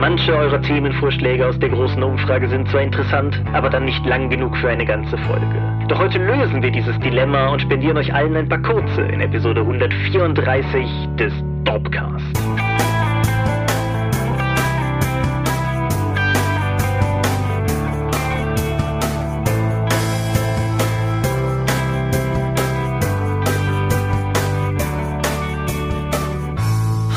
Manche eurer Themenvorschläge aus der großen Umfrage sind zwar interessant, aber dann nicht lang genug für eine ganze Folge. Doch heute lösen wir dieses Dilemma und spendieren euch allen ein paar kurze in Episode 134 des Dopcast.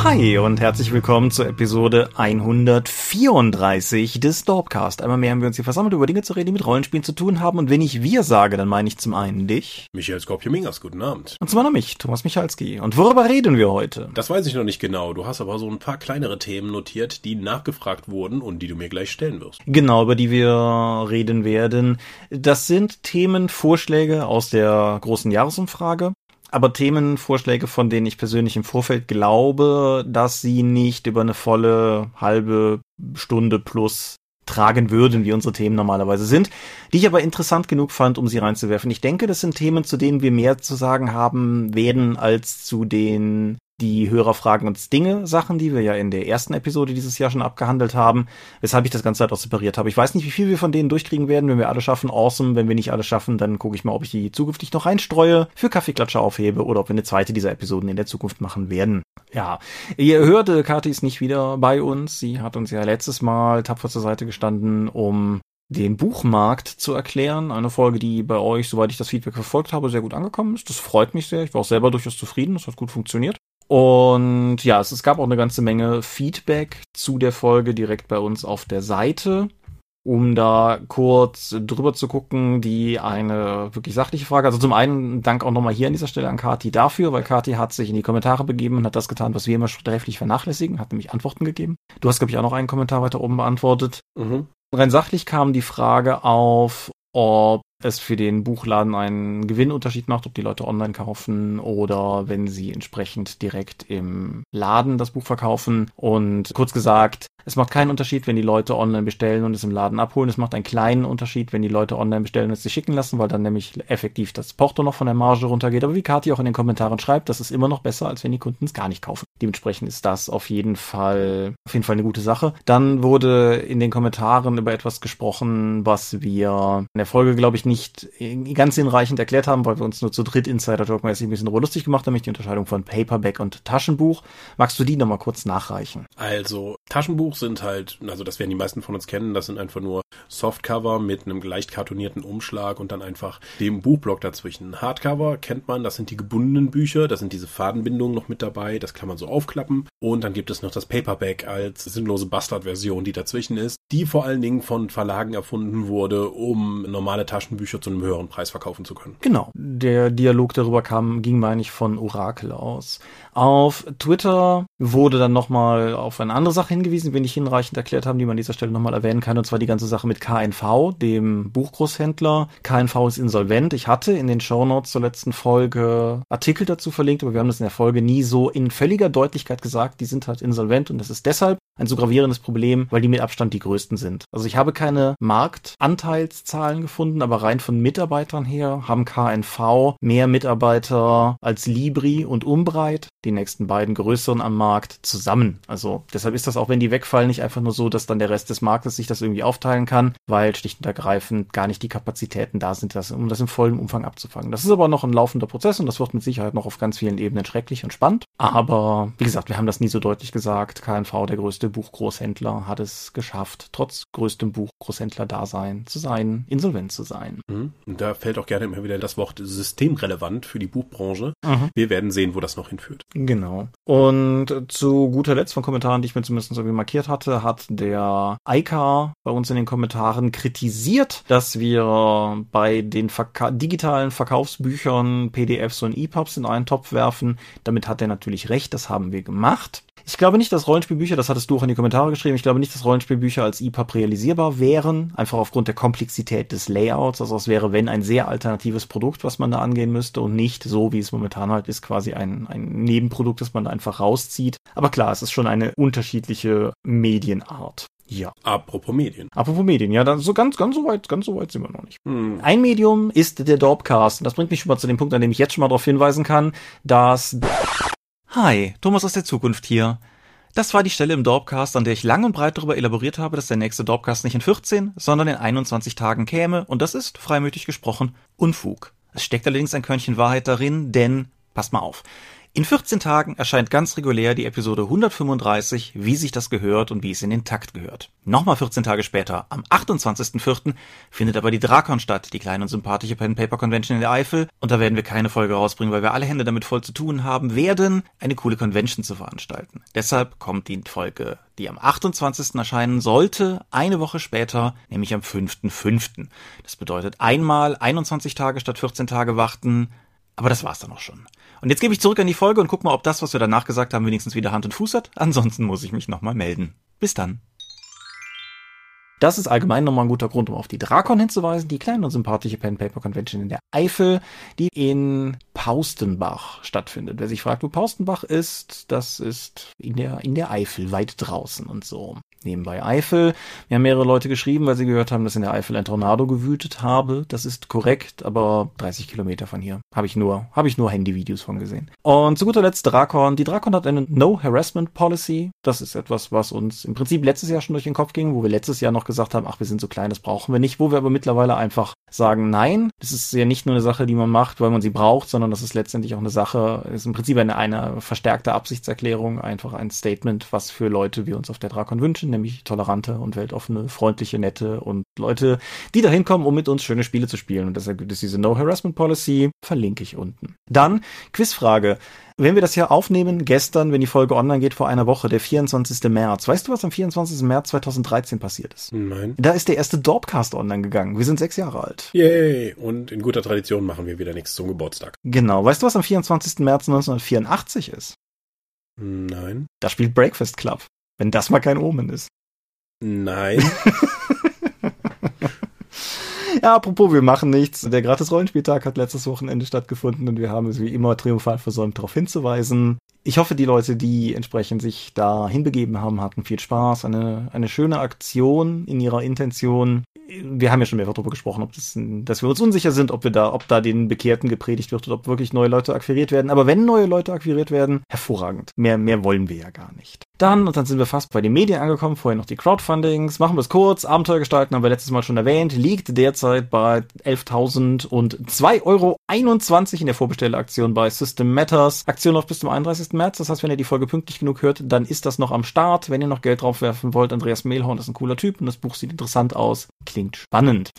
Hi und herzlich willkommen zur Episode 134 des Dorpcast. Einmal mehr haben wir uns hier versammelt, über Dinge zu reden, die mit Rollenspielen zu tun haben. Und wenn ich wir sage, dann meine ich zum einen dich. Michael Skorpio-Mingas, guten Abend. Und zum anderen mich, Thomas Michalski. Und worüber reden wir heute? Das weiß ich noch nicht genau. Du hast aber so ein paar kleinere Themen notiert, die nachgefragt wurden und die du mir gleich stellen wirst. Genau, über die wir reden werden. Das sind Themenvorschläge aus der großen Jahresumfrage aber Themenvorschläge, von denen ich persönlich im Vorfeld glaube, dass sie nicht über eine volle halbe Stunde plus tragen würden, wie unsere Themen normalerweise sind, die ich aber interessant genug fand, um sie reinzuwerfen. Ich denke, das sind Themen, zu denen wir mehr zu sagen haben werden als zu den die Hörer fragen uns Dinge, Sachen, die wir ja in der ersten Episode dieses Jahr schon abgehandelt haben, weshalb ich das Ganze halt auch separiert habe. Ich weiß nicht, wie viel wir von denen durchkriegen werden. Wenn wir alle schaffen, awesome. Wenn wir nicht alle schaffen, dann gucke ich mal, ob ich die zukünftig noch reinstreue, für Kaffeeklatscher aufhebe oder ob wir eine zweite dieser Episoden in der Zukunft machen werden. Ja, ihr hörte, Kathi ist nicht wieder bei uns. Sie hat uns ja letztes Mal tapfer zur Seite gestanden, um den Buchmarkt zu erklären. Eine Folge, die bei euch, soweit ich das Feedback verfolgt habe, sehr gut angekommen ist. Das freut mich sehr. Ich war auch selber durchaus zufrieden. Das hat gut funktioniert. Und ja, es, es gab auch eine ganze Menge Feedback zu der Folge direkt bei uns auf der Seite. Um da kurz drüber zu gucken, die eine wirklich sachliche Frage. Also zum einen Dank auch nochmal hier an dieser Stelle an Kati dafür, weil Kati hat sich in die Kommentare begeben und hat das getan, was wir immer sträflich vernachlässigen, hat nämlich Antworten gegeben. Du hast, glaube ich, auch noch einen Kommentar weiter oben beantwortet. Mhm. Rein sachlich kam die Frage auf, ob es für den Buchladen einen Gewinnunterschied macht, ob die Leute online kaufen oder wenn sie entsprechend direkt im Laden das Buch verkaufen. Und kurz gesagt, es macht keinen Unterschied, wenn die Leute online bestellen und es im Laden abholen. Es macht einen kleinen Unterschied, wenn die Leute online bestellen und es sich schicken lassen, weil dann nämlich effektiv das Porto noch von der Marge runtergeht. Aber wie Kathi auch in den Kommentaren schreibt, das ist immer noch besser, als wenn die Kunden es gar nicht kaufen. Dementsprechend ist das auf jeden Fall, auf jeden Fall eine gute Sache. Dann wurde in den Kommentaren über etwas gesprochen, was wir in der Folge, glaube ich, nicht ganz hinreichend erklärt haben, weil wir uns nur zu dritt Insider-Talk-mäßig ein bisschen lustig gemacht haben, nämlich die Unterscheidung von Paperback und Taschenbuch. Magst du die nochmal kurz nachreichen? Also, Taschenbuch sind halt, also das werden die meisten von uns kennen, das sind einfach nur Softcover mit einem leicht kartonierten Umschlag und dann einfach dem Buchblock dazwischen. Hardcover kennt man, das sind die gebundenen Bücher, da sind diese Fadenbindungen noch mit dabei, das kann man so aufklappen. Und dann gibt es noch das Paperback als sinnlose Bastard-Version, die dazwischen ist, die vor allen Dingen von Verlagen erfunden wurde, um normale Taschenbücher zu einem höheren Preis verkaufen zu können. Genau. Der Dialog darüber kam, ging, meine ich, von Orakel aus. Auf Twitter wurde dann nochmal auf eine andere Sache hingewiesen, wenn ich hinreichend erklärt haben, die man an dieser Stelle nochmal erwähnen kann, und zwar die ganze Sache mit KNV, dem Buchgroßhändler. KNV ist insolvent. Ich hatte in den Shownotes zur letzten Folge Artikel dazu verlinkt, aber wir haben das in der Folge nie so in völliger Deutlichkeit gesagt. Die sind halt insolvent und das ist deshalb ein so gravierendes Problem, weil die mit Abstand die größten sind. Also ich habe keine Marktanteilszahlen gefunden, aber rein von Mitarbeitern her haben KNV mehr Mitarbeiter als Libri und Umbreit die nächsten beiden größeren am Markt zusammen. Also deshalb ist das auch, wenn die wegfallen, nicht einfach nur so, dass dann der Rest des Marktes sich das irgendwie aufteilen kann, weil schlicht und ergreifend gar nicht die Kapazitäten da sind, das, um das im vollen Umfang abzufangen. Das ist aber noch ein laufender Prozess und das wird mit Sicherheit noch auf ganz vielen Ebenen schrecklich und spannend. Aber wie gesagt, wir haben das nie so deutlich gesagt. KNV, der größte Buchgroßhändler, hat es geschafft, trotz größtem Buchgroßhändler-Dasein zu sein, insolvent zu sein. Mhm. Und da fällt auch gerne immer wieder das Wort systemrelevant für die Buchbranche. Mhm. Wir werden sehen, wo das noch hinführt. Genau. Und zu guter Letzt von Kommentaren, die ich mir zumindest irgendwie markiert hatte, hat der Eika bei uns in den Kommentaren kritisiert, dass wir bei den Verka digitalen Verkaufsbüchern PDFs und EPUBs in einen Topf werfen. Damit hat er natürlich recht, das haben wir gemacht. Ich glaube nicht, dass Rollenspielbücher, das hattest du auch in die Kommentare geschrieben, ich glaube nicht, dass Rollenspielbücher als EPUB realisierbar wären, einfach aufgrund der Komplexität des Layouts. Also es wäre, wenn, ein sehr alternatives Produkt, was man da angehen müsste und nicht so, wie es momentan halt ist, quasi ein, ein Nebenprodukt, das man da einfach rauszieht. Aber klar, es ist schon eine unterschiedliche Medienart. Ja. Apropos Medien. Apropos Medien, ja, dann so ganz, ganz so weit, ganz so weit sind wir noch nicht. Hm. Ein Medium ist der Dorpcast. Und das bringt mich schon mal zu dem Punkt, an dem ich jetzt schon mal darauf hinweisen kann, dass Hi, Thomas aus der Zukunft hier. Das war die Stelle im Dorpcast, an der ich lang und breit darüber elaboriert habe, dass der nächste Dorpcast nicht in 14, sondern in 21 Tagen käme. Und das ist, freimütig gesprochen, Unfug. Es steckt allerdings ein Körnchen Wahrheit darin, denn, passt mal auf, in 14 Tagen erscheint ganz regulär die Episode 135, wie sich das gehört und wie es in den Takt gehört. Nochmal 14 Tage später, am 28.04., findet aber die Drakon statt, die kleine und sympathische Pen Paper Convention in der Eifel. Und da werden wir keine Folge rausbringen, weil wir alle Hände damit voll zu tun haben werden, eine coole Convention zu veranstalten. Deshalb kommt die Folge, die am 28. erscheinen sollte, eine Woche später, nämlich am 5.05. Das bedeutet einmal 21 Tage statt 14 Tage warten, aber das war's dann auch schon. Und jetzt gebe ich zurück an die Folge und guck mal, ob das, was wir danach gesagt haben, wenigstens wieder Hand und Fuß hat. Ansonsten muss ich mich nochmal melden. Bis dann. Das ist allgemein nochmal ein guter Grund, um auf die Drakon hinzuweisen, die kleine und sympathische Pen Paper Convention in der Eifel, die in Paustenbach stattfindet. Wer sich fragt, wo Paustenbach ist, das ist in der, in der Eifel, weit draußen und so nebenbei Eifel. Wir haben mehrere Leute geschrieben, weil sie gehört haben, dass in der Eifel ein Tornado gewütet habe. Das ist korrekt, aber 30 Kilometer von hier. Habe ich nur, habe ich nur Handyvideos von gesehen. Und zu guter Letzt Drakon. Die Drakon hat eine No Harassment Policy. Das ist etwas, was uns im Prinzip letztes Jahr schon durch den Kopf ging, wo wir letztes Jahr noch gesagt haben, ach, wir sind so klein, das brauchen wir nicht, wo wir aber mittlerweile einfach sagen, nein, das ist ja nicht nur eine Sache, die man macht, weil man sie braucht, sondern das ist letztendlich auch eine Sache, ist im Prinzip eine, eine verstärkte Absichtserklärung, einfach ein Statement, was für Leute wir uns auf der Drakon wünschen, nämlich tolerante und weltoffene, freundliche, nette und Leute, die da hinkommen, um mit uns schöne Spiele zu spielen. Und deshalb gibt es diese No Harassment Policy, verlinke ich unten. Dann Quizfrage. Wenn wir das hier aufnehmen, gestern, wenn die Folge online geht, vor einer Woche, der 24. März. Weißt du, was am 24. März 2013 passiert ist? Nein. Da ist der erste Dorpcast online gegangen. Wir sind sechs Jahre alt. Yay! Und in guter Tradition machen wir wieder nichts zum Geburtstag. Genau. Weißt du, was am 24. März 1984 ist? Nein. Da spielt Breakfast Club. Wenn das mal kein Omen ist. Nein. Ja, apropos, wir machen nichts. Der Gratis-Rollenspieltag hat letztes Wochenende stattgefunden und wir haben es wie immer triumphal versäumt, darauf hinzuweisen. Ich hoffe, die Leute, die entsprechend sich da hinbegeben haben, hatten viel Spaß. Eine, eine schöne Aktion in ihrer Intention. Wir haben ja schon mehrfach darüber gesprochen, ob das, dass wir uns unsicher sind, ob wir da, ob da den Bekehrten gepredigt wird oder ob wirklich neue Leute akquiriert werden. Aber wenn neue Leute akquiriert werden, hervorragend. Mehr, mehr wollen wir ja gar nicht. Dann, und dann sind wir fast bei den Medien angekommen, vorher noch die Crowdfundings. Machen wir es kurz. Abenteuer gestalten haben wir letztes Mal schon erwähnt. Liegt derzeit bei 11.000 und 2,21 Euro in der Vorbestellaktion bei System Matters. Aktion läuft bis zum 31. März. Das heißt, wenn ihr die Folge pünktlich genug hört, dann ist das noch am Start. Wenn ihr noch Geld draufwerfen wollt, Andreas Mehlhorn ist ein cooler Typ und das Buch sieht interessant aus. Klingt spannend.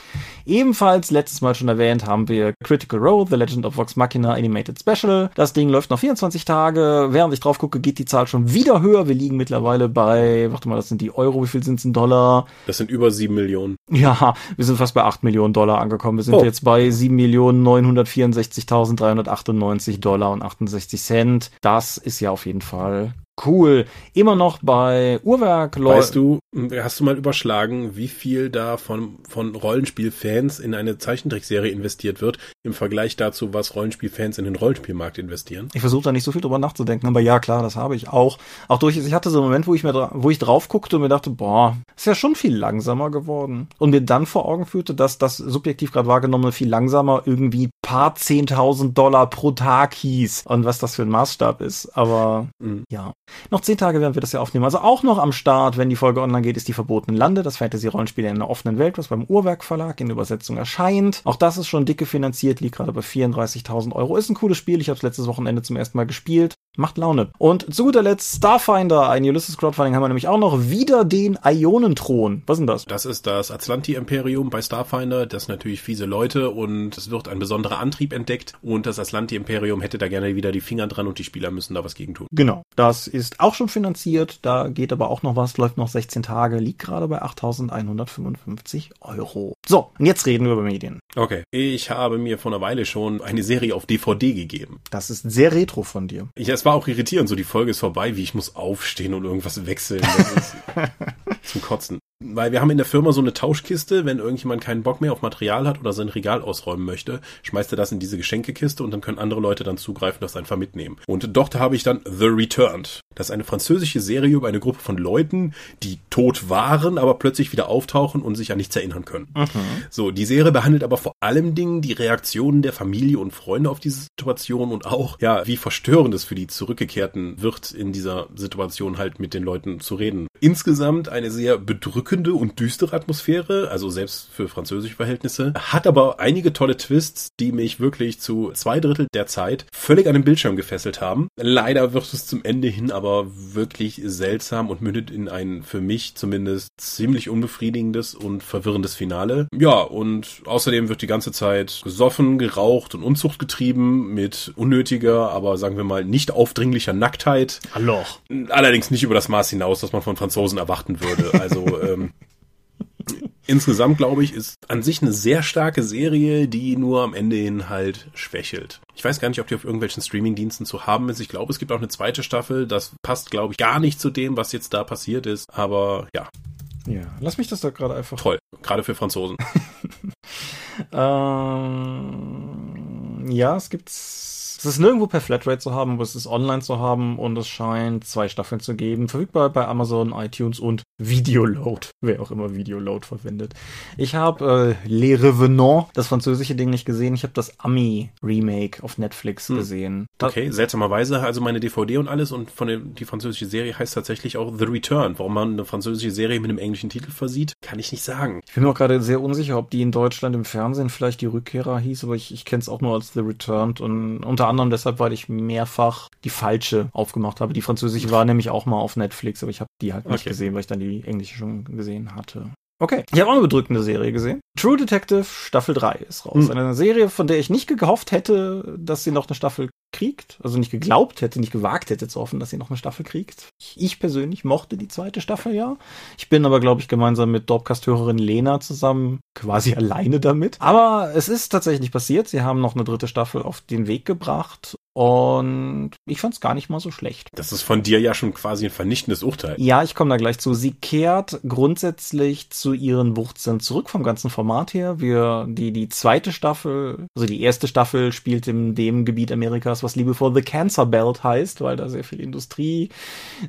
Ebenfalls letztes Mal schon erwähnt haben wir Critical Role, The Legend of Vox Machina Animated Special. Das Ding läuft noch 24 Tage. Während ich drauf gucke, geht die Zahl schon wieder höher. Wir liegen mittlerweile bei, warte mal, das sind die Euro, wie viel sind es in Dollar? Das sind über sieben Millionen. Ja, wir sind fast bei acht Millionen Dollar angekommen. Wir sind Oh. jetzt bei sieben Millionen neunhundertvierundsechzigtausenddreihundertachtundneunzig Dollar und 68 Cent. Das ist ja auf jeden Fall cool. Immer noch bei Uhrwerk läuft. Weißt du, hast du mal überschlagen, wie viel da von, von Rollenspielfans in eine Zeichentrickserie investiert wird, im Vergleich dazu, was Rollenspielfans in den Rollenspielmarkt investieren? Ich versuche da nicht so viel drüber nachzudenken, aber ja, klar, das habe ich auch. Auch durch, ich hatte so einen Moment, wo ich mir, wo ich drauf guckte und mir dachte, boah, ist ja schon viel langsamer geworden. Und mir dann vor Augen führte, dass das subjektiv gerade wahrgenommene viel langsamer irgendwie paar 10.000 Dollar pro Tag hieß. Und was das für ein Maßstab ist. Aber, Mhm. ja. Noch zehn Tage werden wir das ja aufnehmen. Also auch noch am Start, wenn die Folge online geht, ist die Verbotenen Lande, das Fantasy-Rollenspiel in einer offenen Welt, was beim Uhrwerk Verlag in Übersetzung erscheint. Auch das ist schon dicke finanziert, liegt gerade bei 34.000 Euro. Ist ein cooles Spiel. Ich habe es letztes Wochenende zum ersten Mal gespielt. Macht Laune. Und zu guter Letzt Starfinder, ein Ulysses Crowdfunding haben wir nämlich auch noch wieder den Ionenthron. Was ist denn das? Das ist das Atlanti-Imperium bei Starfinder. Das sind natürlich fiese Leute und es wird ein besonderer Antrieb entdeckt. Und das Atlanti-Imperium hätte da gerne wieder die Finger dran und die Spieler müssen da was gegen tun. Genau. Das ist auch schon finanziert. Da geht aber auch noch was. Läuft noch 16 Tage. Liegt gerade bei 8.155 Euro. So, und jetzt reden wir über Medien. Okay. Ich habe mir vor einer Weile schon eine Serie auf DVD gegeben. Das ist sehr retro von dir. Ja, es war auch irritierend, so die Folge ist vorbei, wie ich muss aufstehen und irgendwas wechseln. Das ist zum Kotzen. Weil wir haben in der Firma so eine Tauschkiste, wenn irgendjemand keinen Bock mehr auf Material hat oder sein Regal ausräumen möchte, schmeißt er das in diese Geschenkekiste und dann können andere Leute dann zugreifen, das einfach mitnehmen. Und dort habe ich dann The Returned. Das ist eine französische Serie über eine Gruppe von Leuten, die tot waren, aber plötzlich wieder auftauchen und sich an nichts erinnern können. Mhm. So, die Serie behandelt aber vor allem Dingen die Reaktionen der Familie und Freunde auf diese Situation und auch, ja, wie verstörend es für die Zurückgekehrten wird, in dieser Situation halt mit den Leuten zu reden. Insgesamt eine sehr bedrückende und düstere Atmosphäre, also selbst für französische Verhältnisse, hat aber einige tolle Twists, die mich wirklich zu zwei Drittel der Zeit völlig an den Bildschirm gefesselt haben. Leider wird es zum Ende hin aber wirklich seltsam und mündet in ein für mich zumindest ziemlich unbefriedigendes und verwirrendes Finale. Ja, und außerdem wird die ganze Zeit gesoffen, geraucht und Unzucht getrieben mit unnötiger, aber sagen wir mal nicht aufdringlicher Nacktheit. Hallo. Allerdings nicht über das Maß hinaus, das man von Franzosen erwarten würde. Also ähm, insgesamt glaube ich, ist an sich eine sehr starke Serie, die nur am Ende hin halt schwächelt. Ich weiß gar nicht, ob die auf irgendwelchen Streamingdiensten zu haben ist. Ich glaube, es gibt auch eine zweite Staffel. Das passt, glaube ich, gar nicht zu dem, was jetzt da passiert ist. Aber ja. Ja, lass mich das da gerade einfach. Toll, gerade für Franzosen. ähm, ja, es gibt es ist nirgendwo per Flatrate zu haben, aber es ist online zu haben und es scheint zwei Staffeln zu geben. Verfügbar bei Amazon, iTunes und Videoload, wer auch immer Videoload verwendet. Ich habe äh, Les Revenants, das französische Ding, nicht gesehen. Ich habe das Ami-Remake auf Netflix hm. gesehen. Okay, seltsamerweise, also meine DVD und alles und von der, die französische Serie heißt tatsächlich auch The Return. Warum man eine französische Serie mit einem englischen Titel versieht, kann ich nicht sagen. Ich bin mir auch gerade sehr unsicher, ob die in Deutschland im Fernsehen vielleicht die Rückkehrer hieß, aber ich, ich kenne es auch nur als The Returned und unter anderem deshalb, weil ich mehrfach die falsche aufgemacht habe. Die französische war nämlich auch mal auf Netflix, aber ich habe die halt nicht okay. gesehen, weil ich dann die englische schon gesehen hatte. Okay, ich habe auch eine bedrückende Serie gesehen. True Detective Staffel 3 ist raus. Mhm. Eine Serie, von der ich nicht gehofft hätte, dass sie noch eine Staffel kriegt. Also nicht geglaubt hätte, nicht gewagt hätte zu hoffen, dass sie noch eine Staffel kriegt. Ich persönlich mochte die zweite Staffel ja. Ich bin aber, glaube ich, gemeinsam mit Dorpcast-Hörerin Lena zusammen quasi alleine damit. Aber es ist tatsächlich passiert. Sie haben noch eine dritte Staffel auf den Weg gebracht und ich fand es gar nicht mal so schlecht. Das ist von dir ja schon quasi ein vernichtendes Urteil. Ja, ich komme da gleich zu. Sie kehrt grundsätzlich zu ihren Wurzeln zurück vom ganzen Format her. Wir, die, die zweite Staffel, also die erste Staffel spielt in dem Gebiet Amerikas, was liebevoll The Cancer Belt heißt, weil da sehr viel Industrie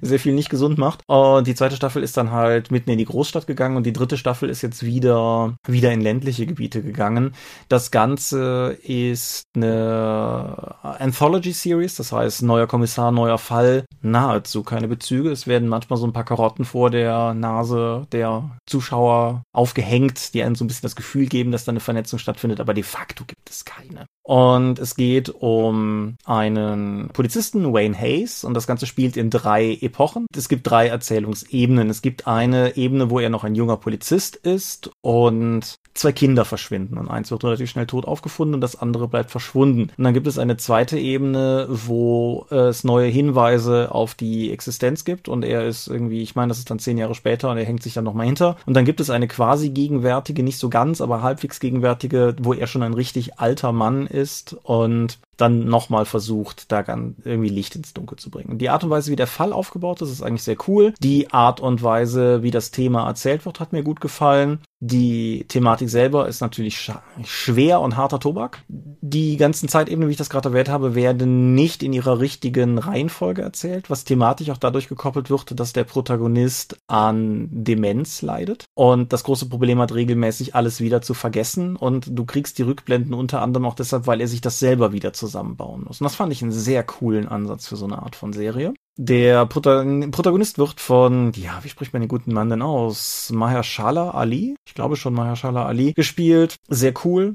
sehr viel nicht gesund macht. Und die zweite Staffel ist dann halt mitten in die Großstadt gegangen und die dritte Staffel ist jetzt wieder, wieder in ländliche Gebiete gegangen. Das Ganze ist eine Anthology Anthology Series, das heißt neuer Kommissar, neuer Fall, nahezu keine Bezüge. Es werden manchmal so ein paar Karotten vor der Nase der Zuschauer aufgehängt, die einem so ein bisschen das Gefühl geben, dass da eine Vernetzung stattfindet, aber de facto gibt es keine. Und es geht um einen Polizisten, Wayne Hayes, und das Ganze spielt in drei Epochen. Es gibt drei Erzählungsebenen. Es gibt eine Ebene, wo er noch ein junger Polizist ist und zwei Kinder verschwinden und eins wird relativ schnell tot aufgefunden und das andere bleibt verschwunden. Und dann gibt es eine zweite Ebene, wo es neue Hinweise auf die Existenz gibt und er ist irgendwie, ich meine, das ist dann zehn Jahre später und er hängt sich dann nochmal hinter. Und dann gibt es eine quasi gegenwärtige, nicht so ganz, aber halbwegs gegenwärtige, wo er schon ein richtig alter Mann ist und dann nochmal versucht, da irgendwie Licht ins Dunkel zu bringen. Die Art und Weise, wie der Fall aufgebaut ist, ist eigentlich sehr cool. Die Art und Weise, wie das Thema erzählt wird, hat mir gut gefallen. Die Thematik selber ist natürlich schwer und harter Tobak. Die ganzen Zeitebenen, wie ich das gerade erwähnt habe, werden nicht in ihrer richtigen Reihenfolge erzählt, was thematisch auch dadurch gekoppelt wird, dass der Protagonist an Demenz leidet und das große Problem hat, regelmäßig alles wieder zu vergessen und du kriegst die Rückblenden unter anderem auch deshalb, weil er sich das selber wieder zusammenbauen muss. Und das fand ich einen sehr coolen Ansatz für so eine Art von Serie. Der Protagonist wird von, ja, wie spricht man den guten Mann denn aus? Mahershala Ali? Ich glaube schon Mahershala Ali gespielt. Sehr cool.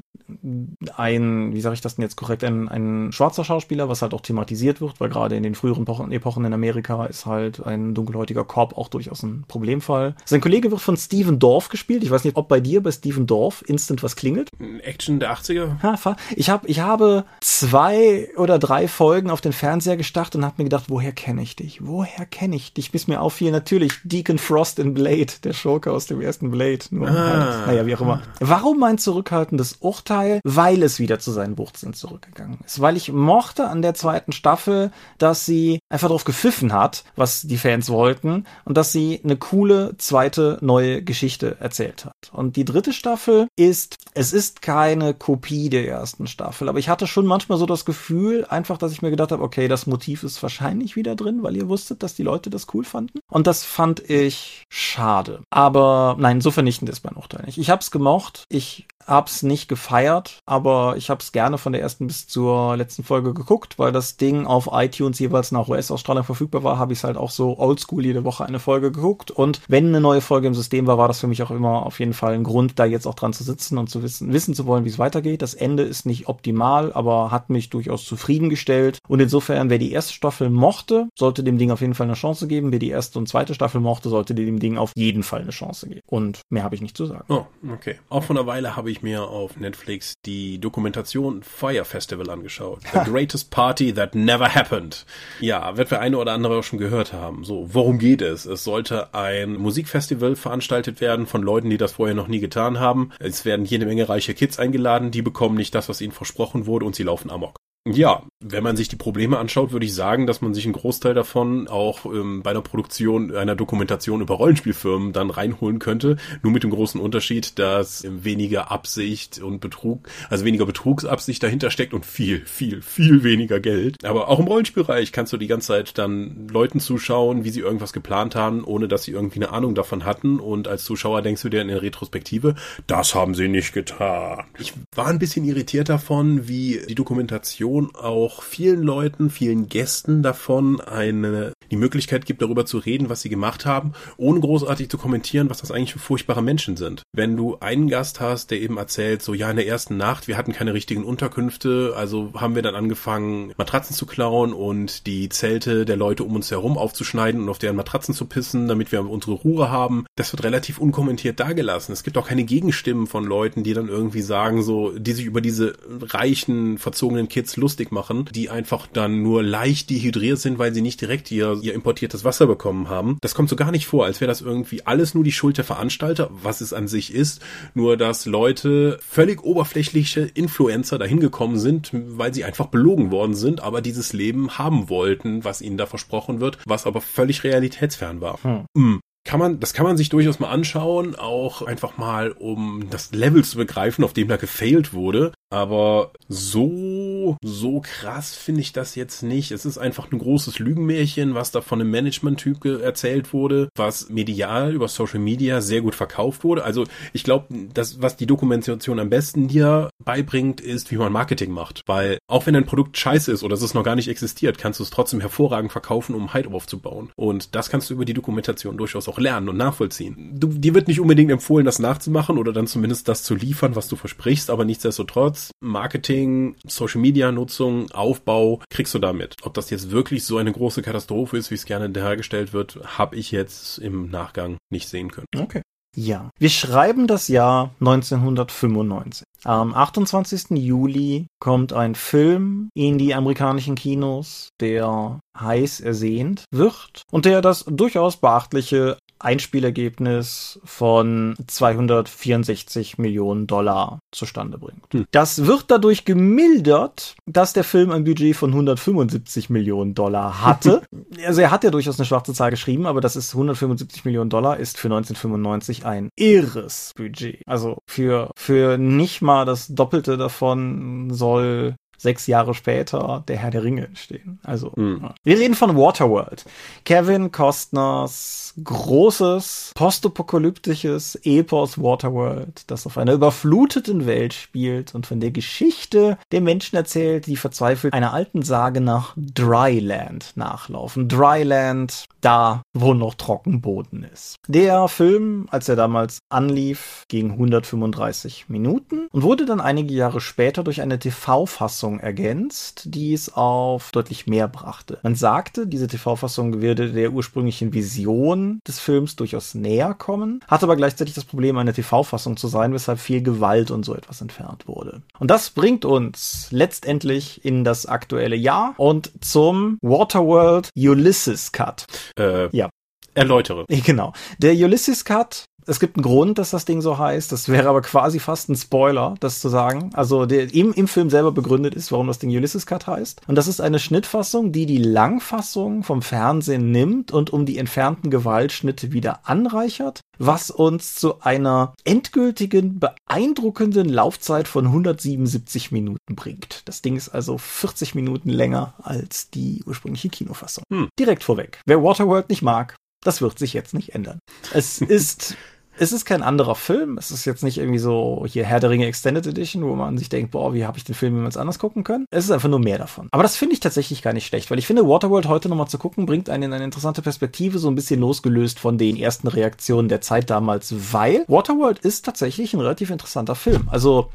Ein, wie sage ich das denn jetzt korrekt, ein, ein schwarzer Schauspieler, was halt auch thematisiert wird, weil gerade in den früheren Epochen in Amerika ist halt ein dunkelhäutiger Korb auch durchaus ein Problemfall. Sein Kollege wird von Steven Dorff gespielt. Ich weiß nicht, ob bei dir bei Steven Dorff instant was klingelt. Action der 80er? Ha, ich, hab, ich habe zwei oder drei Folgen auf den Fernseher gestartet und habe mir gedacht, woher kenne ich ich dich? Woher kenne ich dich? Bis mir auffiel, natürlich Deacon Frost in Blade, der Schurke aus dem ersten Blade. Nur ah. halt, naja, wie auch immer. Warum mein zurückhaltendes Urteil? Weil es wieder zu seinen Wurzeln zurückgegangen ist. Weil ich mochte an der zweiten Staffel, dass sie einfach drauf gepfiffen hat, was die Fans wollten und dass sie eine coole zweite neue Geschichte erzählt hat. Und die dritte Staffel ist, es ist keine Kopie der ersten Staffel, aber ich hatte schon manchmal so das Gefühl, einfach, dass ich mir gedacht habe, okay, das Motiv ist wahrscheinlich wieder drin, weil ihr wusstet, dass die Leute das cool fanden. Und das fand ich schade. Aber nein, so vernichtend ist mein Urteil nicht. Ich hab's gemocht. Ich hab's nicht gefeiert, aber ich hab's gerne von der ersten bis zur letzten Folge geguckt, weil das Ding auf iTunes jeweils nach US-Ausstrahlung verfügbar war, habe ich halt auch so oldschool jede Woche eine Folge geguckt. Und wenn eine neue Folge im System war, war das für mich auch immer auf jeden Fall ein Grund, da jetzt auch dran zu sitzen und zu wissen, wissen zu wollen, wie es weitergeht. Das Ende ist nicht optimal, aber hat mich durchaus zufriedengestellt. Und insofern, wer die erste Staffel mochte, sollte dem Ding auf jeden Fall eine Chance geben. Wer die erste und zweite Staffel mochte, sollte dem Ding auf jeden Fall eine Chance geben. Und mehr habe ich nicht zu sagen. Oh, okay. Auch von einer Weile habe ich mir auf Netflix die Dokumentation Fire Festival angeschaut. The Greatest Party That Never Happened. Ja, wird wir eine oder andere auch schon gehört haben. So, worum geht es? Es sollte ein Musikfestival veranstaltet werden von Leuten, die das vorher noch nie getan haben. Es werden jede Menge reiche Kids eingeladen, die bekommen nicht das, was ihnen versprochen wurde und sie laufen amok. Ja, wenn man sich die Probleme anschaut, würde ich sagen, dass man sich einen Großteil davon auch ähm, bei der Produktion einer Dokumentation über Rollenspielfirmen dann reinholen könnte. Nur mit dem großen Unterschied, dass weniger Absicht und Betrug, also weniger Betrugsabsicht dahinter steckt und viel, viel, viel weniger Geld. Aber auch im Rollenspielbereich kannst du die ganze Zeit dann Leuten zuschauen, wie sie irgendwas geplant haben, ohne dass sie irgendwie eine Ahnung davon hatten. Und als Zuschauer denkst du dir in der Retrospektive, das haben sie nicht getan. Ich war ein bisschen irritiert davon, wie die Dokumentation Produktion auch vielen Leuten, vielen Gästen davon eine, die Möglichkeit gibt, darüber zu reden, was sie gemacht haben, ohne großartig zu kommentieren, was das eigentlich für furchtbare Menschen sind. Wenn du einen Gast hast, der eben erzählt, so ja, in der ersten Nacht, wir hatten keine richtigen Unterkünfte, also haben wir dann angefangen, Matratzen zu klauen und die Zelte der Leute um uns herum aufzuschneiden und auf deren Matratzen zu pissen, damit wir unsere Ruhe haben. Das wird relativ unkommentiert dargelassen. Es gibt auch keine Gegenstimmen von Leuten, die dann irgendwie sagen, so, die sich über diese reichen, verzogenen Kids lustig machen, die einfach dann nur leicht dehydriert sind, weil sie nicht direkt ihr, ihr importiertes Wasser bekommen haben. Das kommt so gar nicht vor, als wäre das irgendwie alles nur die Schuld der Veranstalter, was es an sich ist, nur dass Leute völlig oberflächliche Influencer dahin gekommen sind, weil sie einfach belogen worden sind, aber dieses Leben haben wollten, was ihnen da versprochen wird, was aber völlig realitätsfern war. Hm. Mm kann man, das kann man sich durchaus mal anschauen, auch einfach mal, um das Level zu begreifen, auf dem da gefailt wurde. Aber so, so krass finde ich das jetzt nicht. Es ist einfach ein großes Lügenmärchen, was da von einem Management-Typ erzählt wurde, was medial über Social Media sehr gut verkauft wurde. Also ich glaube, das, was die Dokumentation am besten dir beibringt, ist, wie man Marketing macht. Weil auch wenn ein Produkt scheiße ist oder es noch gar nicht existiert, kannst du es trotzdem hervorragend verkaufen, um Hype aufzubauen. Und das kannst du über die Dokumentation durchaus auch lernen und nachvollziehen. Du, dir wird nicht unbedingt empfohlen, das nachzumachen oder dann zumindest das zu liefern, was du versprichst, aber nichtsdestotrotz Marketing, Social Media Nutzung, Aufbau kriegst du damit. Ob das jetzt wirklich so eine große Katastrophe ist, wie es gerne dargestellt wird, habe ich jetzt im Nachgang nicht sehen können. Okay. Ja, wir schreiben das Jahr 1995. Am 28. Juli kommt ein Film in die amerikanischen Kinos, der heiß ersehnt wird und der das durchaus beachtliche Einspielergebnis von 264 Millionen Dollar zustande bringt. Hm. Das wird dadurch gemildert, dass der Film ein Budget von 175 Millionen Dollar hatte. also er hat ja durchaus eine schwarze Zahl geschrieben, aber das ist 175 Millionen Dollar ist für 1995 ein irres Budget. Also für, für nicht mal das Doppelte davon soll sechs Jahre später der Herr der Ringe entstehen. Also, mhm. wir reden von Waterworld. Kevin Costners großes, postapokalyptisches Epos Waterworld, das auf einer überfluteten Welt spielt und von der Geschichte der Menschen erzählt, die verzweifelt einer alten Sage nach Dryland nachlaufen. Dryland, da, wo noch Trockenboden ist. Der Film, als er damals anlief, ging 135 Minuten und wurde dann einige Jahre später durch eine TV-Fassung TV-Fassung ergänzt, die es auf deutlich mehr brachte. Man sagte, diese TV-Fassung würde der ursprünglichen Vision des Films durchaus näher kommen, hat aber gleichzeitig das Problem, eine TV-Fassung zu sein, weshalb viel Gewalt und so etwas entfernt wurde. Und das bringt uns letztendlich in das aktuelle Jahr und zum Waterworld Ulysses Cut. Äh, ja. Erläutere. Genau. Der Ulysses Cut es gibt einen Grund, dass das Ding so heißt. Das wäre aber quasi fast ein Spoiler, das zu sagen. Also der im, im Film selber begründet ist, warum das Ding Ulysses Cut heißt. Und das ist eine Schnittfassung, die die Langfassung vom Fernsehen nimmt und um die entfernten Gewaltschnitte wieder anreichert, was uns zu einer endgültigen, beeindruckenden Laufzeit von 177 Minuten bringt. Das Ding ist also 40 Minuten länger als die ursprüngliche Kinofassung. Hm. Direkt vorweg. Wer Waterworld nicht mag, das wird sich jetzt nicht ändern. Es ist es ist kein anderer Film. Es ist jetzt nicht irgendwie so hier Herr der Ringe Extended Edition, wo man sich denkt, boah, wie habe ich den Film jemals anders gucken können. Es ist einfach nur mehr davon. Aber das finde ich tatsächlich gar nicht schlecht, weil ich finde, Waterworld heute nochmal zu gucken, bringt einen in eine interessante Perspektive, so ein bisschen losgelöst von den ersten Reaktionen der Zeit damals, weil Waterworld ist tatsächlich ein relativ interessanter Film. Also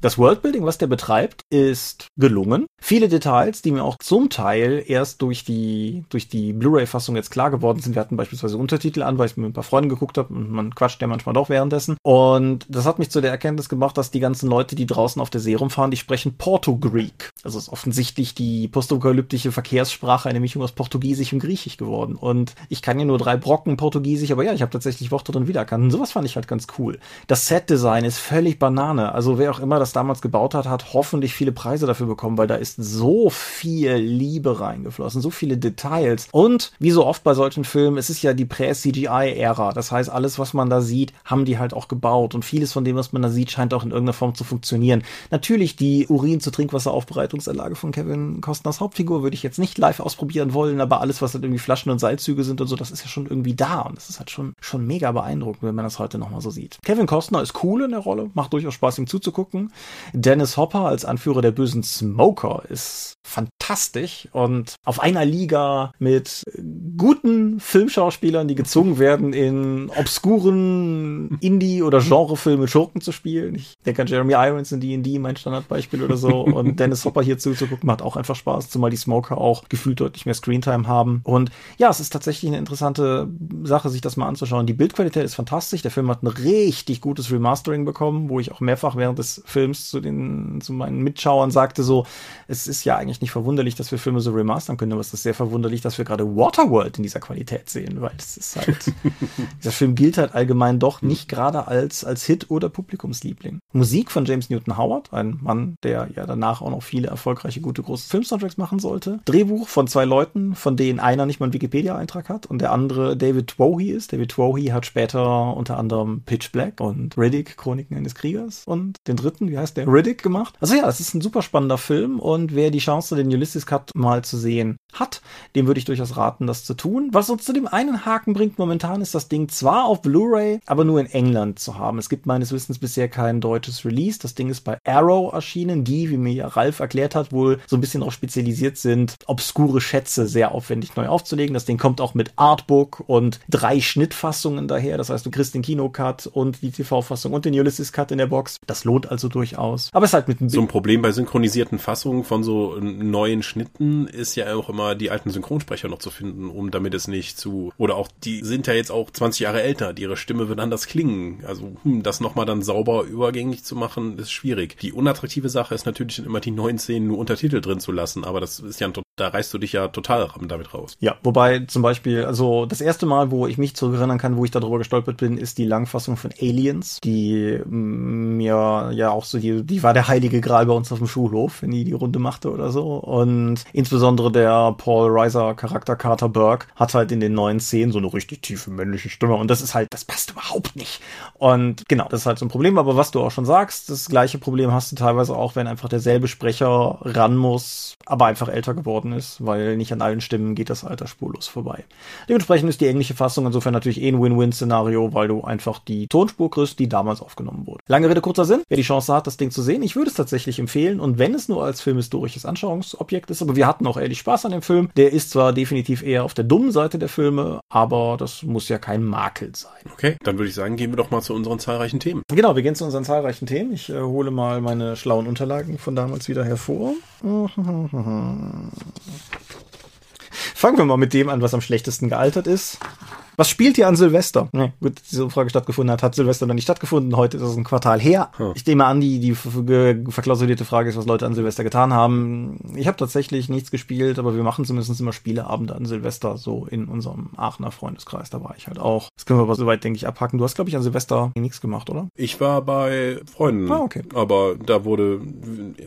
das Worldbuilding, was der betreibt, ist gelungen. Viele Details, die mir auch zum Teil erst durch die, durch die Blu-ray-Fassung jetzt klar geworden sind. Wir hatten beispielsweise Untertitel an, weil ich mit ein paar Freunden geguckt habe und man quatscht ja manchmal doch währenddessen. Und das hat mich zu der Erkenntnis gemacht, dass die ganzen Leute, die draußen auf der See rumfahren, die sprechen Porto-Greek. Also ist offensichtlich die postapokalyptische Verkehrssprache eine Mischung aus Portugiesisch und Griechisch geworden. Und ich kann ja nur drei Brocken Portugiesisch, aber ja, ich habe tatsächlich Worte drin wiedererkannt. Und sowas fand ich halt ganz cool. Das Set-Design ist völlig Banane. Also wer auch immer das damals gebaut hat, hat hoffentlich viele Preise dafür bekommen, weil da ist so viel Liebe reingeflossen, so viele Details. Und wie so oft bei solchen Filmen, es ist ja die Prä-CGI-Ära. Das heißt, alles, was man da sieht, haben die halt auch gebaut. Und vieles von dem, was man da sieht, scheint auch in irgendeiner Form zu funktionieren. Natürlich die Urin zu Trinkwasseraufbereitungsanlage von Kevin Costners Hauptfigur würde ich jetzt nicht live ausprobieren wollen, aber alles, was halt irgendwie Flaschen und Seilzüge sind und so, das ist ja schon irgendwie da. Und das ist halt schon, schon mega beeindruckend, wenn man das heute nochmal so sieht. Kevin Costner ist cool in der Rolle, macht durchaus Spaß, ihm zuzugucken. Dennis Hopper als Anführer der bösen Smoker ist fantastisch und auf einer Liga mit guten Filmschauspielern, die gezwungen werden, in obskuren Indie- oder Genrefilme Schurken zu spielen. Ich denke an Jeremy Irons in D&D, mein Standardbeispiel oder so. Und Dennis Hopper hier zuzugucken macht auch einfach Spaß, zumal die Smoker auch gefühlt deutlich mehr Screentime haben. Und ja, es ist tatsächlich eine interessante Sache, sich das mal anzuschauen. Die Bildqualität ist fantastisch. Der Film hat ein richtig gutes Remastering bekommen, wo ich auch mehrfach während des Films zu den, zu meinen Mitschauern sagte so, es ist ja eigentlich nicht verwunderlich, dass wir Filme so remastern können, aber es ist sehr verwunderlich, dass wir gerade Waterworld in dieser Qualität sehen, weil es ist halt, dieser Film gilt halt allgemein doch nicht gerade als, als Hit oder Publikumsliebling. Musik von James Newton Howard, ein Mann, der ja danach auch noch viele erfolgreiche, gute, große Filmsoundtracks machen sollte. Drehbuch von zwei Leuten, von denen einer nicht mal einen Wikipedia-Eintrag hat und der andere David Twohy ist. David Twohy hat später unter anderem Pitch Black und Riddick, Chroniken eines Kriegers und den dritten, wie heißt der, Riddick gemacht. Also ja, es ist ein super spannender Film und wer die Chance, den Ulysses Cut mal zu sehen hat, dem würde ich durchaus raten, das zu tun. Was uns zu dem einen Haken bringt momentan, ist das Ding zwar auf Blu-ray, aber nur in England zu haben. Es gibt meines Wissens bisher kein deutsches Release. Das Ding ist bei Arrow erschienen, die, wie mir ja Ralf erklärt hat, wohl so ein bisschen darauf spezialisiert sind, obskure Schätze sehr aufwendig neu aufzulegen. Das Ding kommt auch mit Artbook und drei Schnittfassungen daher. Das heißt, du kriegst den Kinocut und die TV-Fassung und den Ulysses Cut in der Box. Das lohnt also durchaus. Aber es ist halt mit So ein Problem bei synchronisierten Fassungen von so neuen Schnitten ist ja auch immer die alten Synchronsprecher noch zu finden, um damit es nicht zu oder auch die sind ja jetzt auch 20 Jahre älter, ihre Stimme wird anders klingen. Also hm, das nochmal dann sauber übergängig zu machen, ist schwierig. Die unattraktive Sache ist natürlich immer die neuen Szenen nur Untertitel drin zu lassen, aber das ist ja ein da reißt du dich ja total damit raus. Ja, wobei zum Beispiel, also das erste Mal, wo ich mich zurückerinnern kann, wo ich darüber gestolpert bin, ist die Langfassung von Aliens, die mm, mir ja auch so, die, die war der heilige Gral bei uns auf dem Schulhof, wenn die die Runde machte oder so. Und insbesondere der Paul Reiser Charakter Carter Burke hat halt in den neuen Szenen so eine richtig tiefe männliche Stimme und das ist halt, das passt überhaupt nicht. Und genau, das ist halt so ein Problem, aber was du auch schon sagst, das gleiche Problem hast du teilweise auch, wenn einfach derselbe Sprecher ran muss, aber einfach älter geworden worden ist, weil nicht an allen Stimmen geht das Alter spurlos vorbei. Dementsprechend ist die englische Fassung insofern natürlich eh ein Win-Win-Szenario, weil du einfach die Tonspur kriegst, die damals aufgenommen wurde. Lange Rede, kurzer Sinn. Wer die Chance hat, das Ding zu sehen, ich würde es tatsächlich empfehlen und wenn es nur als filmhistorisches Anschauungsobjekt ist, aber wir hatten auch ehrlich Spaß an dem Film. Der ist zwar definitiv eher auf der dummen Seite der Filme, aber das muss ja kein Makel sein. Okay, dann würde ich sagen, gehen wir doch mal zu unseren zahlreichen Themen. Genau, wir gehen zu unseren zahlreichen Themen. Ich äh, hole mal meine schlauen Unterlagen von damals wieder hervor. Fangen wir mal mit dem an, was am schlechtesten gealtert ist. Was spielt ihr an Silvester? Nee, gut, diese Umfrage stattgefunden hat, hat Silvester noch nicht stattgefunden. Heute ist es ein Quartal her. Hm. Ich nehme an, die, die verklausulierte Frage ist, was Leute an Silvester getan haben. Ich habe tatsächlich nichts gespielt, aber wir machen zumindest immer Spieleabende an Silvester, so in unserem Aachener Freundeskreis. Da war ich halt auch. Das können wir aber soweit, denke ich, abhaken. Du hast, glaube ich, an Silvester nichts gemacht, oder? Ich war bei Freunden. Ah, okay. Aber da wurde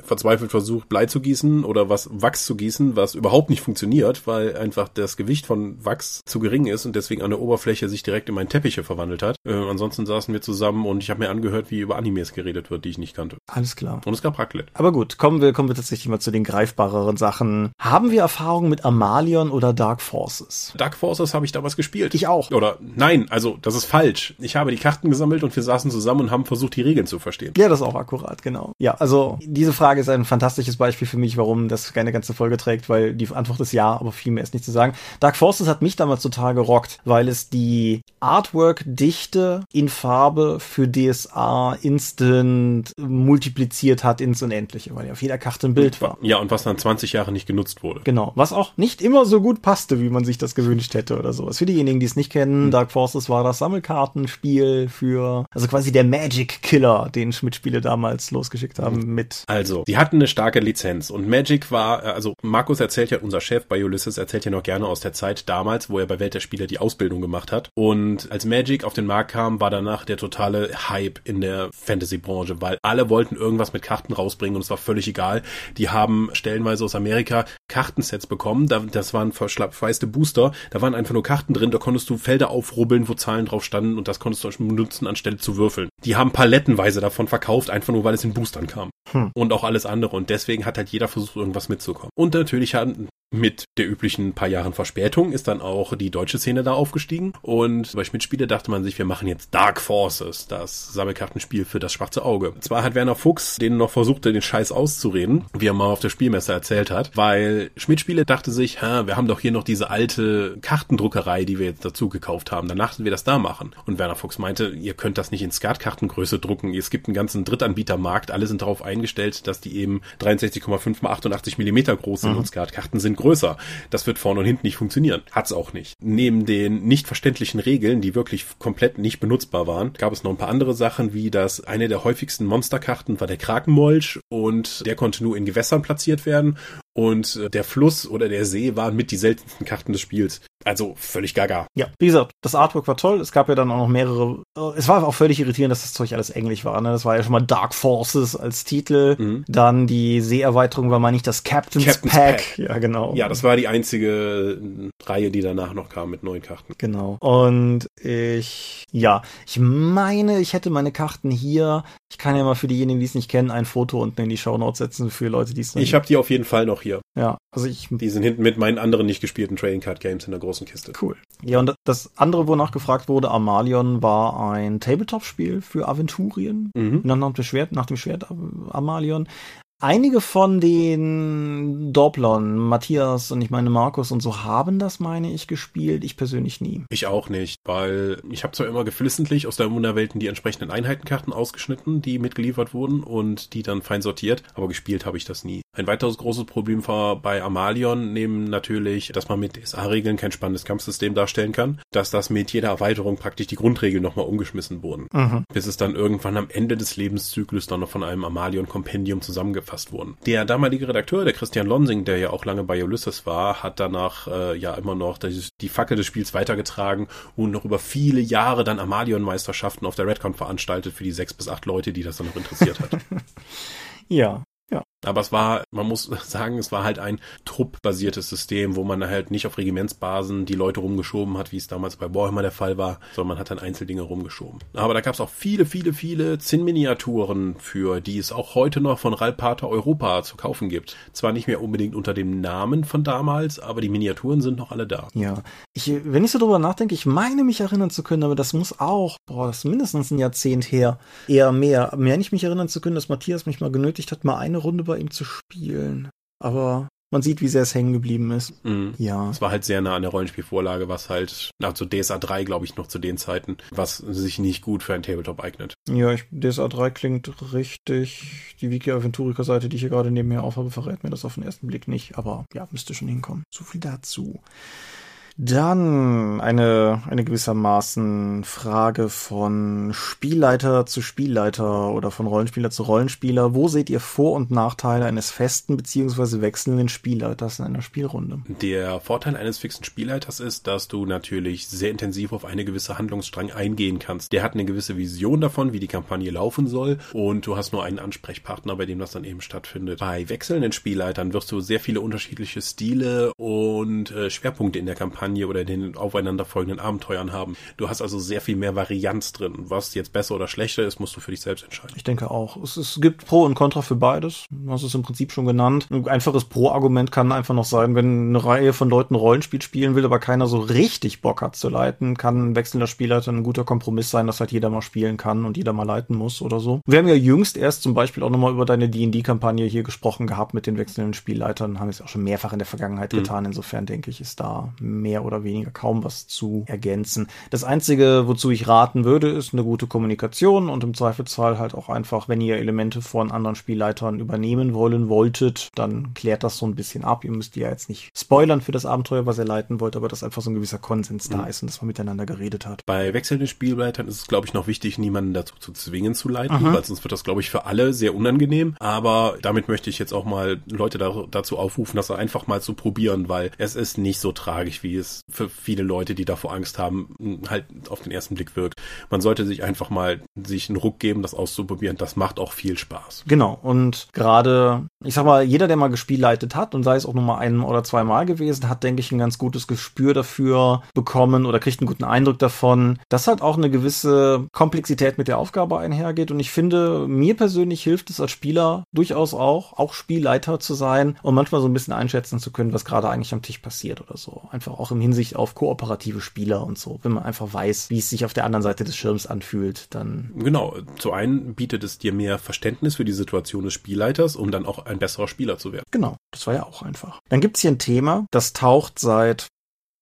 verzweifelt versucht, Blei zu gießen oder was Wachs zu gießen, was überhaupt nicht funktioniert, weil einfach das Gewicht von Wachs zu gering ist und deswegen eine Oberfläche sich direkt in meinen Teppiche verwandelt hat. Äh, ansonsten saßen wir zusammen und ich habe mir angehört, wie über Animes geredet wird, die ich nicht kannte. Alles klar. Und es gab Raclette. Aber gut, kommen wir, kommen wir tatsächlich mal zu den greifbareren Sachen. Haben wir Erfahrungen mit Amalion oder Dark Forces? Dark Forces habe ich damals gespielt. Ich auch. Oder nein, also das ist falsch. Ich habe die Karten gesammelt und wir saßen zusammen und haben versucht, die Regeln zu verstehen. Ja, das ist auch akkurat, genau. Ja, also diese Frage ist ein fantastisches Beispiel für mich, warum das keine ganze Folge trägt, weil die Antwort ist ja, aber viel mehr ist nicht zu sagen. Dark Forces hat mich damals total gerockt, weil es die Artwork-Dichte in Farbe für DSA instant multipliziert hat ins Unendliche, weil ja auf jeder Karte ein Bild war. Ja, und was dann 20 Jahre nicht genutzt wurde. Genau, was auch nicht immer so gut passte, wie man sich das gewünscht hätte oder sowas. Für diejenigen, die es nicht kennen, hm. Dark Forces war das Sammelkartenspiel für, also quasi der Magic Killer, den Schmidt-Spiele damals losgeschickt haben hm. mit. Also, die hatten eine starke Lizenz und Magic war, also Markus erzählt ja, unser Chef bei Ulysses erzählt ja noch gerne aus der Zeit damals, wo er bei Welt der Spieler die Ausbildung gemacht hat. Und als Magic auf den Markt kam, war danach der totale Hype in der Fantasy-Branche, weil alle wollten irgendwas mit Karten rausbringen und es war völlig egal. Die haben stellenweise aus Amerika Kartensets bekommen. Das waren verschweißte Booster. Da waren einfach nur Karten drin. Da konntest du Felder aufrubbeln, wo Zahlen drauf standen und das konntest du benutzen, anstelle zu würfeln. Die haben palettenweise davon verkauft, einfach nur weil es in Boostern kam. Hm. Und auch alles andere. Und deswegen hat halt jeder versucht, irgendwas mitzukommen. Und natürlich hatten mit der üblichen paar Jahren Verspätung ist dann auch die deutsche Szene da aufgestiegen. Und bei Schmidt-Spiele dachte man sich, wir machen jetzt Dark Forces, das Sammelkartenspiel für das schwarze Auge. Zwar hat Werner Fuchs den noch versuchte, den Scheiß auszureden, wie er mal auf der Spielmesse erzählt hat, weil Schmidt-Spiele dachte sich, ha, wir haben doch hier noch diese alte Kartendruckerei, die wir jetzt dazu gekauft haben. Danach wir das da machen. Und Werner Fuchs meinte, ihr könnt das nicht in Skatkartengröße drucken. Es gibt einen ganzen Drittanbietermarkt. Alle sind darauf eingestellt, dass die eben 63,5 mal 88 Millimeter groß sind mhm. und Skatkarten sind größer. Das wird vorne und hinten nicht funktionieren. Hat's auch nicht. Neben den nicht verständlichen Regeln, die wirklich komplett nicht benutzbar waren, gab es noch ein paar andere Sachen, wie dass eine der häufigsten Monsterkarten war der Krakenmolch und der konnte nur in Gewässern platziert werden und äh, der Fluss oder der See waren mit die seltensten Karten des Spiels. Also völlig gaga. Ja, wie gesagt, das Artwork war toll. Es gab ja dann auch noch mehrere. Äh, es war auch völlig irritierend, dass das Zeug alles Englisch war. Ne? Das war ja schon mal Dark Forces als Titel. Mhm. Dann die Seeerweiterung war mal nicht das Captain's, Captain's Pack. Pack. Ja, genau. Ja, das war die einzige Reihe, die danach noch kam mit neuen Karten. Genau. Und ich, ja, ich meine, ich hätte meine Karten hier. Ich kann ja mal für diejenigen, die es nicht kennen, ein Foto unten in die Show Notes setzen für Leute, die es nicht. Ich habe die auf jeden Fall noch hier. Ja, also ich. Die sind hinten mit meinen anderen nicht gespielten Trading Card Games in der großen Kiste. Cool. Ja, und das andere, wonach gefragt wurde, Amalion, war ein Tabletop-Spiel für Aventurien. Mhm. Nach dem Schwert, nach dem Schwert Amalion. Einige von den Dopplern, Matthias und ich meine Markus und so haben das, meine ich, gespielt. Ich persönlich nie. Ich auch nicht, weil ich habe zwar immer geflissentlich aus der Wunderwelten die entsprechenden Einheitenkarten ausgeschnitten, die mitgeliefert wurden und die dann fein sortiert, aber gespielt habe ich das nie. Ein weiteres großes Problem war bei Amalion neben natürlich, dass man mit DSA-Regeln kein spannendes Kampfsystem darstellen kann, dass das mit jeder Erweiterung praktisch die Grundregeln nochmal umgeschmissen wurden. Mhm. Bis es dann irgendwann am Ende des Lebenszyklus dann noch von einem Amalion-Kompendium zusammengefasst zusammengefasst wurden. Der damalige Redakteur, der Christian Lonsing, der ja auch lange bei Ulysses war, hat danach äh, ja immer noch die, die Fackel des Spiels weitergetragen und noch über viele Jahre dann Amalion-Meisterschaften auf der Redcon veranstaltet für die sechs bis acht Leute, die das dann noch interessiert hat. ja, ja. Aber es war, man muss sagen, es war halt ein truppbasiertes System, wo man halt nicht auf Regimentsbasen die Leute rumgeschoben hat, wie es damals bei Warhammer der Fall war, sondern man hat dann Einzeldinge rumgeschoben. Aber da gab es auch viele, viele, viele Zinnminiaturen für, die es auch heute noch von Ralpata Europa zu kaufen gibt. Zwar nicht mehr unbedingt unter dem Namen von damals, aber die Miniaturen sind noch alle da. Ja, ich, wenn ich so drüber nachdenke, ich meine mich erinnern zu können, aber das muss auch, boah, das ist mindestens ein Jahrzehnt her, eher mehr. Mehr nicht mich erinnern zu können, dass Matthias mich mal genötigt hat, mal eine Runde bei ihm zu spielen. Aber man sieht, wie sehr es hängen geblieben ist. Mhm. Ja. Es war halt sehr nah an der Rollenspielvorlage, was halt, also DSA 3, glaube ich, noch zu den Zeiten, was sich nicht gut für ein Tabletop eignet. Ja, ich, DSA 3 klingt richtig. Die Wiki Aventurica Seite, die ich hier gerade neben mir aufhabe, verrät mir das auf den ersten Blick nicht. Aber ja, müsste schon hinkommen. So viel dazu. Dann eine, eine gewissermaßen Frage von Spielleiter zu Spielleiter oder von Rollenspieler zu Rollenspieler. Wo seht ihr Vor- und Nachteile eines festen bzw. wechselnden Spielleiters in einer Spielrunde? Der Vorteil eines fixen Spielleiters ist, dass du natürlich sehr intensiv auf eine gewisse Handlungsstrang eingehen kannst. Der hat eine gewisse Vision davon, wie die Kampagne laufen soll und du hast nur einen Ansprechpartner, bei dem das dann eben stattfindet. Bei wechselnden Spielleitern wirst du sehr viele unterschiedliche Stile und äh, Schwerpunkte in der Kampagne Kampagne oder den aufeinanderfolgenden Abenteuern haben. Du hast also sehr viel mehr Varianz drin. Was jetzt besser oder schlechter ist, musst du für dich selbst entscheiden. Ich denke auch. Es, es gibt Pro und Contra für beides. Du hast es im Prinzip schon genannt. Ein einfaches Pro-Argument kann einfach noch sein, wenn eine Reihe von Leuten Rollenspiel spielen will, aber keiner so richtig Bock hat zu leiten, kann ein wechselnder Spielleiter ein guter Kompromiss sein, dass halt jeder mal spielen kann und jeder mal leiten muss oder so. Wir haben ja jüngst erst zum Beispiel auch nochmal über deine D&D-Kampagne hier gesprochen gehabt mit den wechselnden Spielleitern. Haben wir es auch schon mehrfach in der Vergangenheit mhm. getan. Insofern denke ich, ist da mehr mehr oder weniger kaum was zu ergänzen. Das Einzige, wozu ich raten würde, ist eine gute Kommunikation und im Zweifelsfall halt auch einfach, wenn ihr Elemente von anderen Spielleitern übernehmen wollen wolltet, dann klärt das so ein bisschen ab. Ihr müsst ja jetzt nicht spoilern für das Abenteuer, was ihr leiten wollt, aber dass einfach so ein gewisser Konsens mhm. da ist und dass man miteinander geredet hat. Bei wechselnden Spielleitern ist es, glaube ich, noch wichtig, niemanden dazu zu zwingen zu leiten, Aha. weil sonst wird das, glaube ich, für alle sehr unangenehm. Aber damit möchte ich jetzt auch mal Leute da, dazu aufrufen, das einfach mal zu probieren, weil es ist nicht so tragisch, wie es für viele Leute, die davor Angst haben, halt auf den ersten Blick wirkt. Man sollte sich einfach mal sich einen Ruck geben, das auszuprobieren. Das macht auch viel Spaß. Genau. Und gerade, ich sag mal, jeder, der mal gespielleitet hat und sei es auch nur mal ein oder zwei Mal gewesen, hat, denke ich, ein ganz gutes Gespür dafür bekommen oder kriegt einen guten Eindruck davon, dass halt auch eine gewisse Komplexität mit der Aufgabe einhergeht. Und ich finde, mir persönlich hilft es als Spieler durchaus auch, auch Spielleiter zu sein und manchmal so ein bisschen einschätzen zu können, was gerade eigentlich am Tisch passiert oder so. Einfach auch im Hinsicht auf kooperative Spieler und so. Wenn man einfach weiß, wie es sich auf der anderen Seite des Schirms anfühlt, dann. Genau. Zu einen bietet es dir mehr Verständnis für die Situation des Spielleiters, um dann auch ein besserer Spieler zu werden. Genau. Das war ja auch einfach. Dann gibt's hier ein Thema, das taucht seit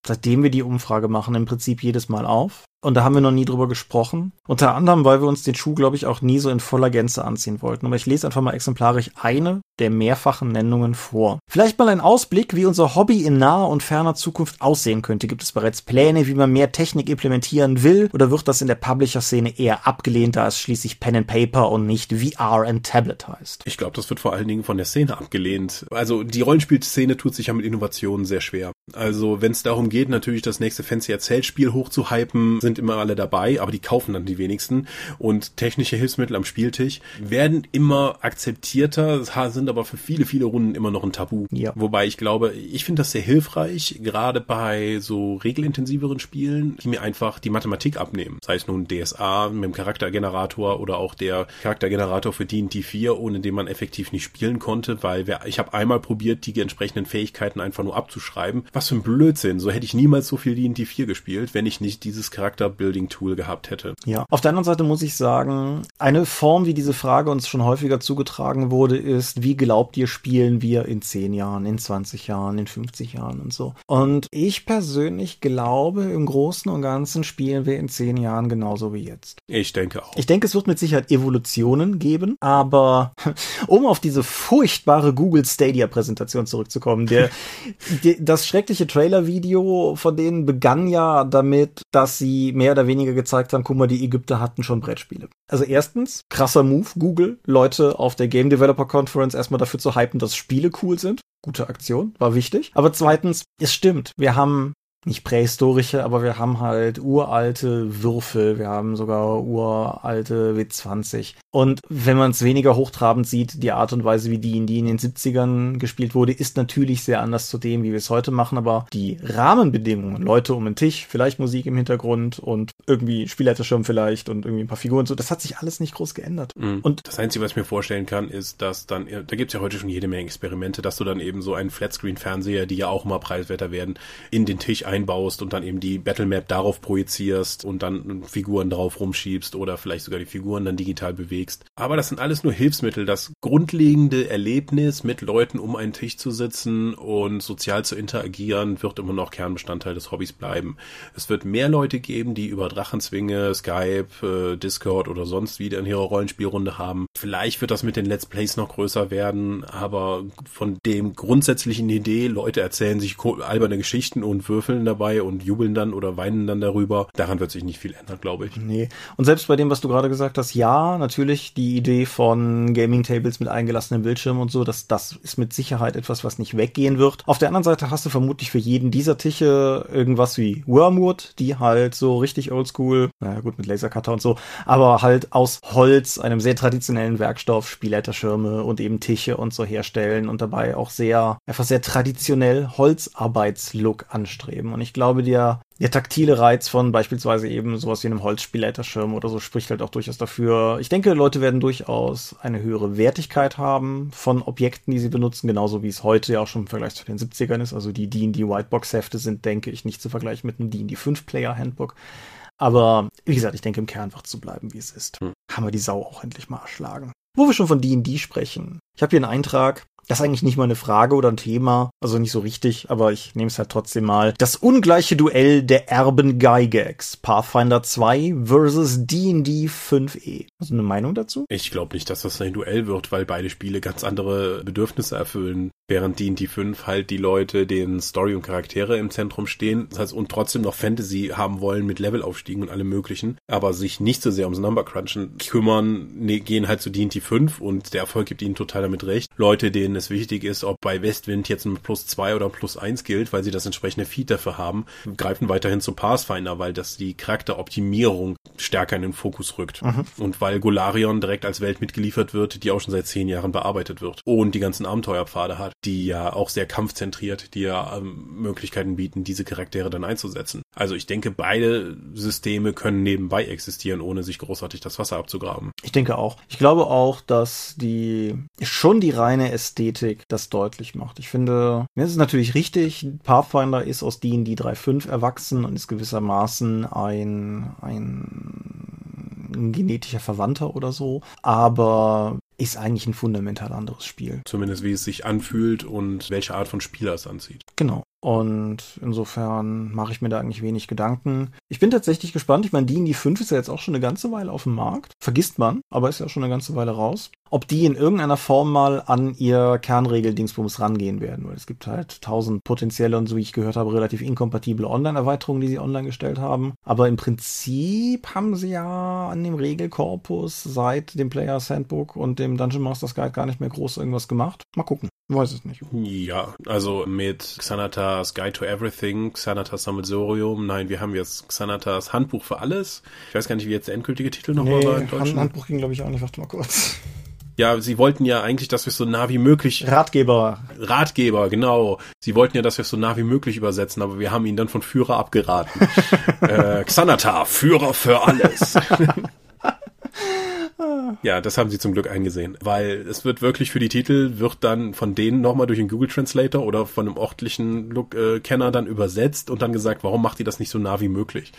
seitdem wir die Umfrage machen, im Prinzip jedes Mal auf. Und da haben wir noch nie drüber gesprochen. Unter anderem, weil wir uns den Schuh, glaube ich, auch nie so in voller Gänze anziehen wollten. Aber ich lese einfach mal exemplarisch eine der mehrfachen Nennungen vor. Vielleicht mal ein Ausblick, wie unser Hobby in naher und ferner Zukunft aussehen könnte. Gibt es bereits Pläne, wie man mehr Technik implementieren will? Oder wird das in der Publisher-Szene eher abgelehnt, da es schließlich Pen and Paper und nicht VR and Tablet heißt? Ich glaube, das wird vor allen Dingen von der Szene abgelehnt. Also die Rollenspielszene tut sich ja mit Innovationen sehr schwer. Also wenn es darum geht, natürlich das nächste fancy Erzählspiel hochzuhypen, sind immer alle dabei, aber die kaufen dann die wenigsten. Und technische Hilfsmittel am Spieltisch werden immer akzeptierter, sind aber für viele, viele Runden immer noch ein Tabu. Ja. Wobei ich glaube, ich finde das sehr hilfreich, gerade bei so regelintensiveren Spielen, die mir einfach die Mathematik abnehmen. Sei es nun DSA mit dem Charaktergenerator oder auch der Charaktergenerator für D&D 4, ohne den man effektiv nicht spielen konnte, weil ich habe einmal probiert, die entsprechenden Fähigkeiten einfach nur abzuschreiben. Was für ein Blödsinn. So hätte ich niemals so viel D&D 4 gespielt, wenn ich nicht dieses Charakter-Building-Tool gehabt hätte. Ja. Auf der anderen Seite muss ich sagen, eine Form, wie diese Frage uns schon häufiger zugetragen wurde, ist, wie glaubt ihr, spielen wir in 10 Jahren, in 20 Jahren, in 50 Jahren und so. Und ich persönlich glaube, im Großen und Ganzen spielen wir in 10 Jahren genauso wie jetzt. Ich denke auch. Ich denke, es wird mit Sicherheit Evolutionen geben, aber um auf diese furchtbare Google Stadia Präsentation zurückzukommen, der, der das schreckliche Trailer-Video von denen begann ja damit, dass sie mehr oder weniger gezeigt haben, guck mal, die Ägypter hatten schon Brettspiele. Also erstens, krasser Move, Google, Leute auf der Game Developer Conference erstmal dafür zu hypen, dass Spiele cool sind. Gute Aktion, war wichtig. Aber zweitens, es stimmt, wir haben nicht prähistorische, aber wir haben halt uralte Würfel, wir haben sogar uralte W20. Und wenn man es weniger hochtrabend sieht, die Art und Weise, wie die in die in den 70ern gespielt wurde, ist natürlich sehr anders zu dem, wie wir es heute machen. Aber die Rahmenbedingungen, Leute um den Tisch, vielleicht Musik im Hintergrund und irgendwie Spielleiterschirm vielleicht und irgendwie ein paar Figuren, so, das hat sich alles nicht groß geändert. Mhm. Und das Einzige, was ich mir vorstellen kann, ist, dass dann, da gibt's ja heute schon jede Menge Experimente, dass du dann eben so einen Flatscreen-Fernseher, die ja auch immer preiswerter werden, in den Tisch einbaust und dann eben die Battlemap darauf projizierst und dann Figuren drauf rumschiebst oder vielleicht sogar die Figuren dann digital bewegst. Aber das sind alles nur Hilfsmittel. Das grundlegende Erlebnis, mit Leuten um einen Tisch zu sitzen und sozial zu interagieren, wird immer noch Kernbestandteil des Hobbys bleiben. Es wird mehr Leute geben, die über Drachenzwinge, Skype, äh, Discord oder sonst wieder in ihrer Rollenspielrunde haben. Vielleicht wird das mit den Let's Plays noch größer werden, aber von dem grundsätzlichen Idee, Leute erzählen sich alberne Geschichten und würfeln dabei und jubeln dann oder weinen dann darüber, daran wird sich nicht viel ändern, glaube ich. Nee. Und selbst bei dem, was du gerade gesagt hast, ja, natürlich die Idee von Gaming Tables mit eingelassenen Bildschirmen und so, das, das ist mit Sicherheit etwas, was nicht weggehen wird. Auf der anderen Seite hast du vermutlich für jeden dieser Tische irgendwas wie Wormwood, die halt so richtig oldschool, naja gut, mit Lasercutter und so, aber halt aus Holz, einem sehr traditionellen Werkstoff, Spielleiterschirme und eben Tische und so herstellen und dabei auch sehr, einfach sehr traditionell Holzarbeitslook anstreben. Und ich glaube, der der taktile Reiz von beispielsweise eben sowas wie einem Holzspielleiterschirm oder so spricht halt auch durchaus dafür. Ich denke, Leute werden durchaus eine höhere Wertigkeit haben von Objekten, die sie benutzen, genauso wie es heute ja auch schon im Vergleich zu den 70ern ist. Also die D&D Whitebox-Hefte sind, denke ich, nicht zu vergleichen mit einem D&D 5-Player-Handbook. Aber wie gesagt, ich denke, im Kern es so bleiben, wie es ist. Hm. Haben wir die Sau auch endlich mal erschlagen. Wo wir schon von D&D sprechen. Ich habe hier einen Eintrag, das ist eigentlich nicht mal eine Frage oder ein Thema, also nicht so richtig, aber ich nehme es halt trotzdem mal. Das ungleiche Duell der Erben Gygax, Pathfinder 2 versus D&D 5e. Hast du eine Meinung dazu? Ich glaube nicht, dass das ein Duell wird, weil beide Spiele ganz andere Bedürfnisse erfüllen. Während D&D 5 halt die Leute, denen Story und Charaktere im Zentrum stehen, das heißt, und trotzdem noch Fantasy haben wollen mit Levelaufstiegen und allem möglichen, aber sich nicht so sehr ums Numbercrunchen kümmern, ne, gehen halt zu D&D 5 und der Erfolg gibt ihnen total damit recht. Leute, denen es wichtig ist, ob bei Westwind jetzt ein Plus 2 oder Plus 1 gilt, weil sie das entsprechende Feed dafür haben, greifen weiterhin zu Pathfinder, weil das die Charakteroptimierung stärker in den Fokus rückt. Mhm. Und weil Golarion direkt als Welt mitgeliefert wird, die auch schon seit zehn Jahren bearbeitet wird. Und die ganzen Abenteuerpfade hat, die ja auch sehr kampfzentriert, die ja ähm, Möglichkeiten bieten, diese Charaktere dann einzusetzen. Also ich denke, beide Systeme können nebenbei existieren, ohne sich großartig das Wasser abzugraben. Ich denke auch. Ich glaube auch, dass die schon die reine Ästhetik das deutlich macht. Ich finde, es ist natürlich richtig, Pathfinder ist aus D&D 3.5 erwachsen und ist gewissermaßen ein, ein, ein genetischer Verwandter oder so, aber ist eigentlich ein fundamental anderes Spiel. Zumindest wie es sich anfühlt und welche Art von Spieler es anzieht. Genau. Und insofern mache ich mir da eigentlich wenig Gedanken. Ich bin tatsächlich gespannt. Ich meine, die in die 5 ist ja jetzt auch schon eine ganze Weile auf dem Markt. Vergisst man, aber ist ja schon eine ganze Weile raus. Ob die in irgendeiner Form mal an ihr Kernregel-Dingsbums rangehen werden, weil es gibt halt tausend potenzielle und so wie ich gehört habe, relativ inkompatible Online-Erweiterungen, die sie online gestellt haben. Aber im Prinzip haben sie ja an dem Regelkorpus seit dem Players Handbook und dem Dungeon Masters Guide gar nicht mehr groß irgendwas gemacht. Mal gucken. Weiß es nicht. Ja, also mit Xanatas Guide to Everything, Xanatas Sammelsorium, nein, wir haben jetzt Xanatas Handbuch für alles. Ich weiß gar nicht, wie jetzt der endgültige Titel nochmal nee, war in Deutsch. Handbuch ging, glaube ich, auch nicht. Warte mal kurz. Ja, sie wollten ja eigentlich, dass wir es so nah wie möglich. Ratgeber. Ratgeber, genau. Sie wollten ja, dass wir es so nah wie möglich übersetzen, aber wir haben ihnen dann von Führer abgeraten. äh, Xanata, Führer für alles. Ja, das haben sie zum Glück eingesehen, weil es wird wirklich für die Titel, wird dann von denen nochmal durch den Google Translator oder von einem örtlichen äh, Kenner dann übersetzt und dann gesagt, warum macht ihr das nicht so nah wie möglich?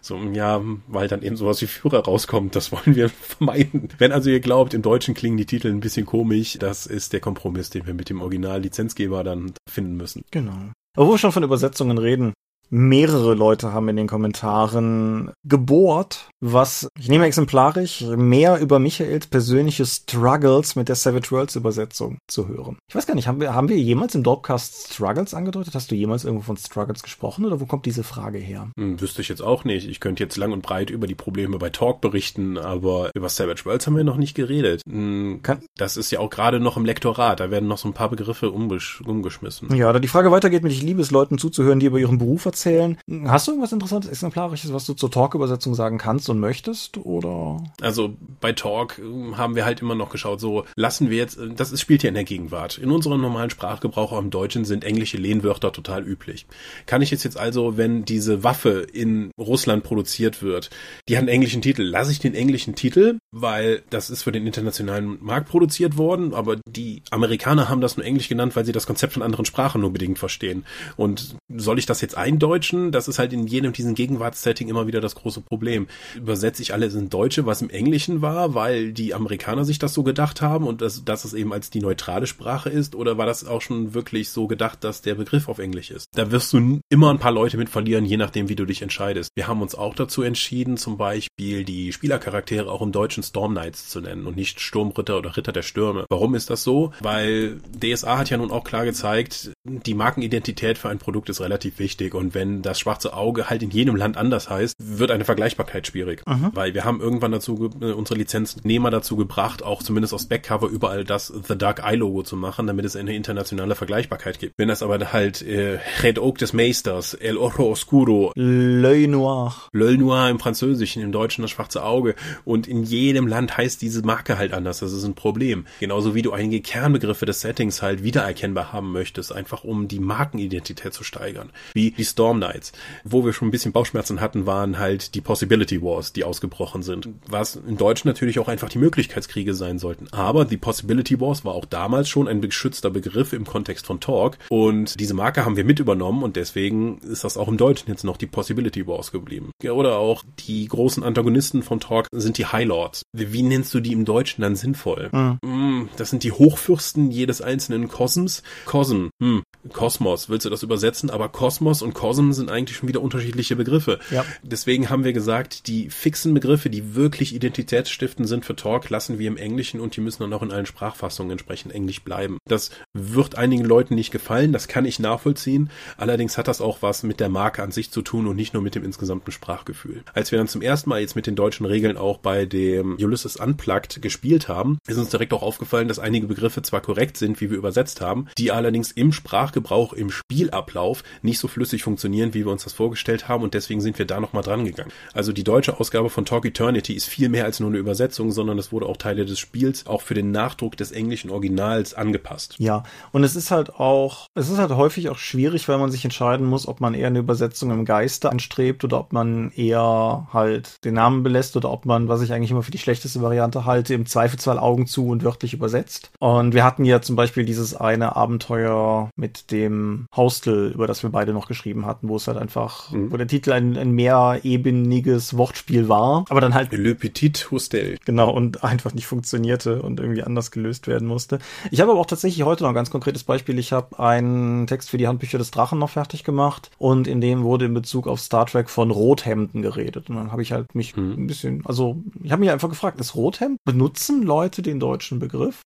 So, ja, weil dann eben sowas wie Führer rauskommt, das wollen wir vermeiden. Wenn also ihr glaubt, im Deutschen klingen die Titel ein bisschen komisch, das ist der Kompromiss, den wir mit dem Original-Lizenzgeber dann finden müssen. Genau. Aber wo wir schon von Übersetzungen reden, mehrere Leute haben in den Kommentaren gebohrt, was, ich nehme exemplarisch, mehr über Michaels persönliche Struggles mit der Savage Worlds Übersetzung zu hören. Ich weiß gar nicht, haben wir, haben wir jemals im Dorpcast Struggles angedeutet? Hast du jemals irgendwo von Struggles gesprochen oder wo kommt diese Frage her? Hm, wüsste ich jetzt auch nicht. Ich könnte jetzt lang und breit über die Probleme bei Talk berichten, aber über Savage Worlds haben wir noch nicht geredet. Hm, Kann das ist ja auch gerade noch im Lektorat, da werden noch so ein paar Begriffe umgeschmissen. Ja, da die Frage weitergeht mit, ich liebe es, Leuten zuzuhören, die über ihren Beruf erzählen erzählen. Hast du irgendwas Interessantes, Exemplarisches, was du zur Talk-Übersetzung sagen kannst und möchtest? Oder? Also bei Talk ähm, haben wir halt immer noch geschaut, so lassen wir jetzt, äh, das ist, spielt ja in der Gegenwart. In unserem normalen Sprachgebrauch auch im Deutschen sind englische Lehnwörter total üblich. Kann ich jetzt also, wenn diese Waffe in Russland produziert wird, die hat einen englischen Titel, lasse ich den englischen Titel, weil das ist für den internationalen Markt produziert worden, aber die Amerikaner haben das nur Englisch genannt, weil sie das Konzept von anderen Sprachen nur bedingt verstehen. Und soll ich das jetzt eindeutschen? Das ist halt in jedem diesen Gegenwartssetting immer wieder das große Problem. Übersetze ich alles in Deutsche, was im Englischen war, weil die Amerikaner sich das so gedacht haben und dass, dass es eben als die neutrale Sprache ist? Oder war das auch schon wirklich so gedacht, dass der Begriff auf Englisch ist? Da wirst du immer ein paar Leute mit verlieren, je nachdem, wie du dich entscheidest. Wir haben uns auch dazu entschieden, zum Beispiel die Spielercharaktere auch im Deutschen Storm Knights zu nennen und nicht Sturmritter oder Ritter der Stürme. Warum ist das so? Weil DSA hat ja nun auch klar gezeigt, die Markenidentität für ein Produkt ist relativ wichtig und wenn das schwarze Auge halt in jedem Land anders heißt, wird eine Vergleichbarkeit schwierig. Mhm. Weil wir haben irgendwann dazu äh, unsere Lizenznehmer dazu gebracht, auch zumindest aus Backcover überall das The Dark Eye Logo zu machen, damit es eine internationale Vergleichbarkeit gibt. Wenn das aber halt äh, Red Oak des Meisters, El Oro Oscuro, L'œil noir, L'œil noir im Französischen, im Deutschen das schwarze Auge und in jedem Land heißt diese Marke halt anders. Das ist ein Problem. Genauso wie du einige Kernbegriffe des Settings halt wiedererkennbar haben möchtest, einfach um die Markenidentität zu steigern. Wie die Storm Knights. Wo wir schon ein bisschen Bauchschmerzen hatten, waren halt die Possibility Wars, die ausgebrochen sind. Was in Deutsch natürlich auch einfach die Möglichkeitskriege sein sollten. Aber die Possibility Wars war auch damals schon ein geschützter Begriff im Kontext von Talk. Und diese Marke haben wir mit übernommen und deswegen ist das auch im Deutschen jetzt noch die Possibility Wars geblieben. Oder auch die großen Antagonisten von Talk sind die High Lords. Wie nennst du die im Deutschen dann sinnvoll? Mhm. Das sind die Hochfürsten jedes einzelnen Kosms. Cosm, hm, Kosmos, willst du das übersetzen? Aber Kosmos und Cosm sind eigentlich schon wieder unterschiedliche Begriffe. Ja. Deswegen haben wir gesagt, die fixen Begriffe, die wirklich identitätsstiftend sind für Talk, lassen wir im Englischen und die müssen dann auch in allen Sprachfassungen entsprechend Englisch bleiben. Das wird einigen Leuten nicht gefallen, das kann ich nachvollziehen. Allerdings hat das auch was mit der Marke an sich zu tun und nicht nur mit dem insgesamten Sprachgefühl. Als wir dann zum ersten Mal jetzt mit den deutschen Regeln auch bei dem Ulysses Unplugged gespielt haben, ist uns direkt auch aufgefallen, dass einige Begriffe zwar korrekt sind, wie wir übersetzt haben, die allerdings im Sprachgebrauch, im Spielablauf nicht so flüssig funktionieren, wie wir uns das vorgestellt haben und deswegen sind wir da nochmal dran gegangen. Also die deutsche Ausgabe von Talk Eternity ist viel mehr als nur eine Übersetzung, sondern es wurde auch Teile des Spiels auch für den Nachdruck des englischen Originals angepasst. Ja, und es ist halt auch, es ist halt häufig auch schwierig, weil man sich entscheiden muss, ob man eher eine Übersetzung im Geiste anstrebt oder ob man eher halt den Namen belässt oder ob man, was ich eigentlich immer für die schlechteste Variante halte, im Zweifelsfall Augen zu und wörtlich übersetzt. Und wir hatten ja zum Beispiel dieses eine Abenteuer mit dem Hostel, über das wir beide noch geschrieben hatten, wo es halt einfach, mhm. wo der Titel ein, ein mehrebeniges Wortspiel war, aber dann halt Le Petit Hostel. Genau, und einfach nicht funktionierte und irgendwie anders gelöst werden musste. Ich habe aber auch tatsächlich heute noch ein ganz konkretes Beispiel. Ich habe einen Text für die Handbücher des Drachen noch fertig gemacht und in dem wurde in Bezug auf Star Trek von Rothemden geredet. Und dann habe ich halt mich mhm. ein bisschen, also ich habe mich einfach gefragt, ist Rothemd? Benutzen Leute den deutschen Begriff?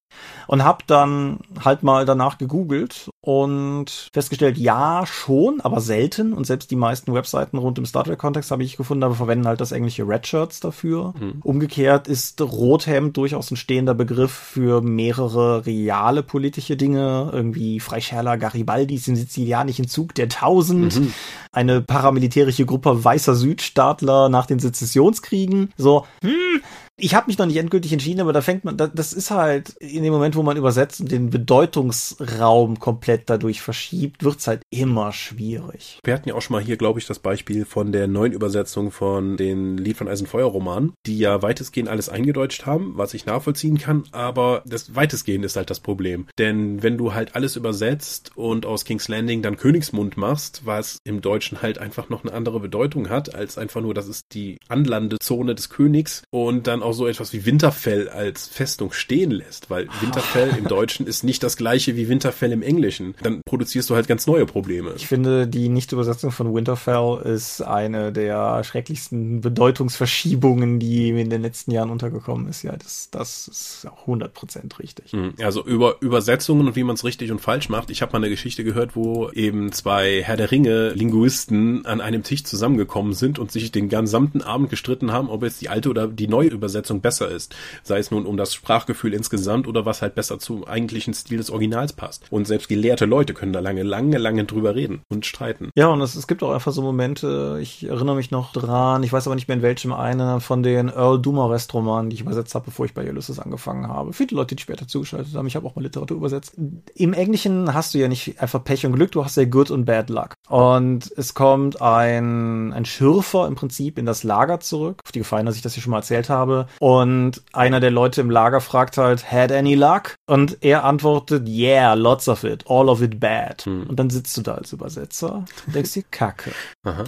Und habe dann halt mal danach gegoogelt und festgestellt, ja, schon, aber selten. Und selbst die meisten Webseiten rund im Star Trek-Kontext habe ich gefunden, aber verwenden halt das englische Redshirts dafür. Mhm. Umgekehrt ist Rothemd durchaus ein stehender Begriff für mehrere reale politische Dinge, irgendwie Freischärler Garibaldis im sizilianischen Zug der Tausend, mhm. eine paramilitärische Gruppe weißer Südstaatler nach den Sezessionskriegen. So, hm, ich habe mich noch nicht endgültig entschieden, aber da fängt man, das ist halt in dem Moment, wo man übersetzt und den Bedeutungsraum komplett dadurch verschiebt, wird's halt immer schwierig. Wir hatten ja auch schon mal hier, glaube ich, das Beispiel von der neuen Übersetzung von den Lied von Eisenfeuer Romanen, die ja weitestgehend alles eingedeutscht haben, was ich nachvollziehen kann, aber das weitestgehend ist halt das Problem. Denn wenn du halt alles übersetzt und aus King's Landing dann Königsmund machst, was im Deutschen halt einfach noch eine andere Bedeutung hat, als einfach nur, das ist die Anlandezone des Königs und dann auch so etwas wie Winterfell als Festung stehen lässt, weil Winterfell im Deutschen ist nicht das gleiche wie Winterfell im Englischen. Dann produzierst du halt ganz neue Probleme. Ich finde, die Nicht-Übersetzung von Winterfell ist eine der schrecklichsten Bedeutungsverschiebungen, die mir in den letzten Jahren untergekommen ist. Ja, das, das ist auch 100% richtig. Hm, also über Übersetzungen und wie man es richtig und falsch macht. Ich habe mal eine Geschichte gehört, wo eben zwei Herr der Ringe Linguisten an einem Tisch zusammengekommen sind und sich den gesamten Abend gestritten haben, ob jetzt die alte oder die neue Übersetzung Übersetzung besser ist. Sei es nun um das Sprachgefühl insgesamt oder was halt besser zum eigentlichen Stil des Originals passt. Und selbst gelehrte Leute können da lange, lange, lange drüber reden und streiten. Ja, und es, es gibt auch einfach so Momente, ich erinnere mich noch dran, ich weiß aber nicht mehr in welchem einer von den Earl Dumarest Romanen, die ich übersetzt habe, bevor ich bei Ulysses angefangen habe. Viele Leute, die später zugeschaltet haben, ich habe auch mal Literatur übersetzt. Im Englischen hast du ja nicht einfach Pech und Glück, du hast ja Good und Bad Luck. Und es kommt ein, ein Schürfer im Prinzip in das Lager zurück, auf die Gefallen, dass ich das hier schon mal erzählt habe. Und einer der Leute im Lager fragt halt, had any luck? Und er antwortet, yeah, lots of it, all of it bad. Hm. Und dann sitzt du da als Übersetzer und denkst dir, Kacke.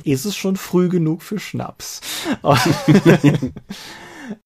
Ist es schon früh genug für Schnaps?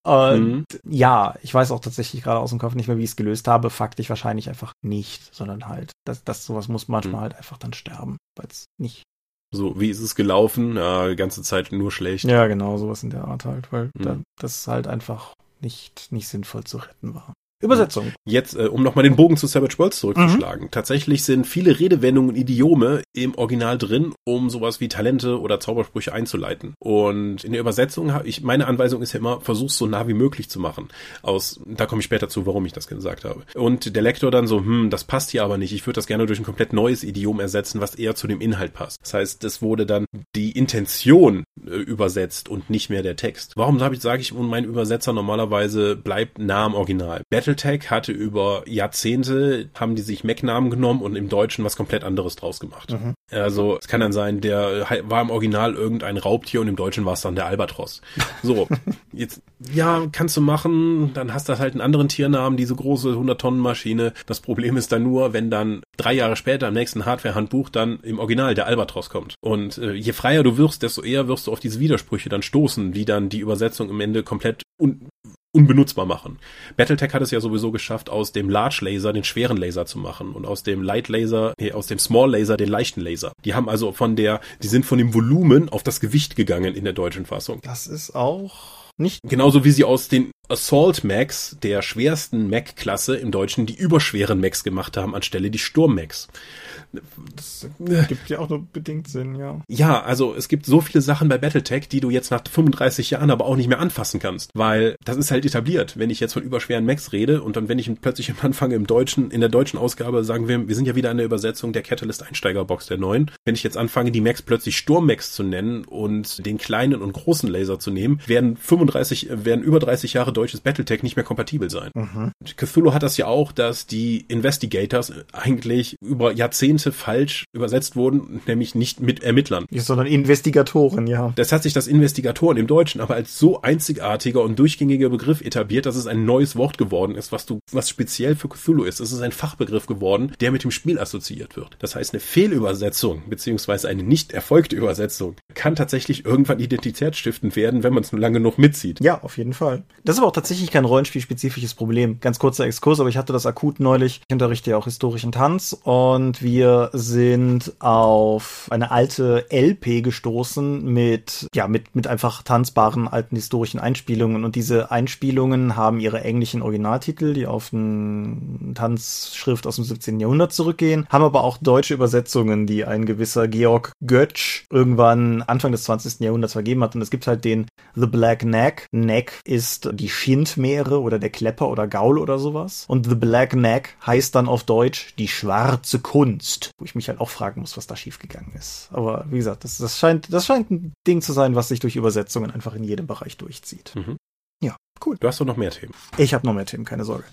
Und mhm. ja, ich weiß auch tatsächlich gerade aus dem Kopf nicht mehr, wie ich es gelöst habe. Faktisch wahrscheinlich einfach nicht, sondern halt, dass das sowas muss manchmal mhm. halt einfach dann sterben, weil es nicht. So, wie ist es gelaufen? Ja, die ganze Zeit nur schlecht. Ja, genau, sowas in der Art halt, weil mhm. da, das halt einfach nicht, nicht sinnvoll zu retten war. Übersetzung. Jetzt, äh, um nochmal den Bogen zu Savage Worlds zurückzuschlagen. Mhm. Tatsächlich sind viele Redewendungen und Idiome im Original drin, um sowas wie Talente oder Zaubersprüche einzuleiten. Und in der Übersetzung habe ich, meine Anweisung ist ja immer, versuch's so nah wie möglich zu machen. Aus, da komme ich später zu, warum ich das gesagt habe. Und der Lektor dann so, hm, das passt hier aber nicht. Ich würde das gerne durch ein komplett neues Idiom ersetzen, was eher zu dem Inhalt passt. Das heißt, es wurde dann die Intention äh, übersetzt und nicht mehr der Text. Warum sage ich, sage ich, mein Übersetzer normalerweise bleibt nah am Original. Battletech hatte über Jahrzehnte, haben die sich Mac-Namen genommen und im Deutschen was komplett anderes draus gemacht. Mhm. Also es kann dann sein, der war im Original irgendein Raubtier und im Deutschen war es dann der Albatros. So, jetzt, ja, kannst du machen, dann hast du halt einen anderen Tiernamen, diese große 100-Tonnen-Maschine. Das Problem ist dann nur, wenn dann drei Jahre später im nächsten Hardware-Handbuch dann im Original der Albatros kommt. Und äh, je freier du wirst, desto eher wirst du auf diese Widersprüche dann stoßen, die dann die Übersetzung im Ende komplett un unbenutzbar machen. Battletech hat es ja sowieso geschafft, aus dem Large Laser den schweren Laser zu machen und aus dem Light Laser, nee, aus dem Small Laser den leichten Laser. Die haben also von der, die sind von dem Volumen auf das Gewicht gegangen in der deutschen Fassung. Das ist auch nicht. Genauso wie sie aus den Assault Max, der schwersten Mac-Klasse im Deutschen, die überschweren Macs gemacht haben, anstelle die Sturm Macs. Das gibt ja auch nur bedingt Sinn, ja. Ja, also es gibt so viele Sachen bei Battletech, die du jetzt nach 35 Jahren aber auch nicht mehr anfassen kannst, weil das ist halt etabliert. Wenn ich jetzt von überschweren Macs rede und dann, wenn ich plötzlich anfange im Deutschen, in der deutschen Ausgabe sagen wir, wir sind ja wieder in der Übersetzung der Catalyst Einsteigerbox der neuen. Wenn ich jetzt anfange, die Macs plötzlich Sturm-Macs zu nennen und den kleinen und großen Laser zu nehmen, werden 35, werden über 30 Jahre deutsches Battletech nicht mehr kompatibel sein. Mhm. Cthulhu hat das ja auch, dass die Investigators eigentlich über Jahrzehnte falsch übersetzt wurden, nämlich nicht mit Ermittlern. Sondern Investigatoren, ja. Das hat sich das Investigatoren im Deutschen aber als so einzigartiger und durchgängiger Begriff etabliert, dass es ein neues Wort geworden ist, was du, was speziell für Cthulhu ist. Es ist ein Fachbegriff geworden, der mit dem Spiel assoziiert wird. Das heißt, eine Fehlübersetzung, beziehungsweise eine nicht erfolgte Übersetzung, kann tatsächlich irgendwann identitätsstiftend werden, wenn man es nur lange genug mitzieht. Ja, auf jeden Fall. Das ist aber auch tatsächlich kein rollenspielspezifisches Problem. Ganz kurzer Exkurs, aber ich hatte das akut neulich. Ich unterrichte ja auch historischen Tanz und wir sind auf eine alte LP gestoßen mit, ja, mit, mit einfach tanzbaren alten historischen Einspielungen. Und diese Einspielungen haben ihre englischen Originaltitel, die auf eine Tanzschrift aus dem 17. Jahrhundert zurückgehen, haben aber auch deutsche Übersetzungen, die ein gewisser Georg Götsch irgendwann Anfang des 20. Jahrhunderts vergeben hat. Und es gibt halt den The Black Neck. Neck ist die Schindmeere oder der Klepper oder Gaul oder sowas. Und The Black Neck heißt dann auf Deutsch die schwarze Kunst wo ich mich halt auch fragen muss, was da schiefgegangen ist. Aber wie gesagt, das, das, scheint, das scheint ein Ding zu sein, was sich durch Übersetzungen einfach in jedem Bereich durchzieht. Mhm. Ja, cool. Du hast doch noch mehr Themen. Ich habe noch mehr Themen, keine Sorge.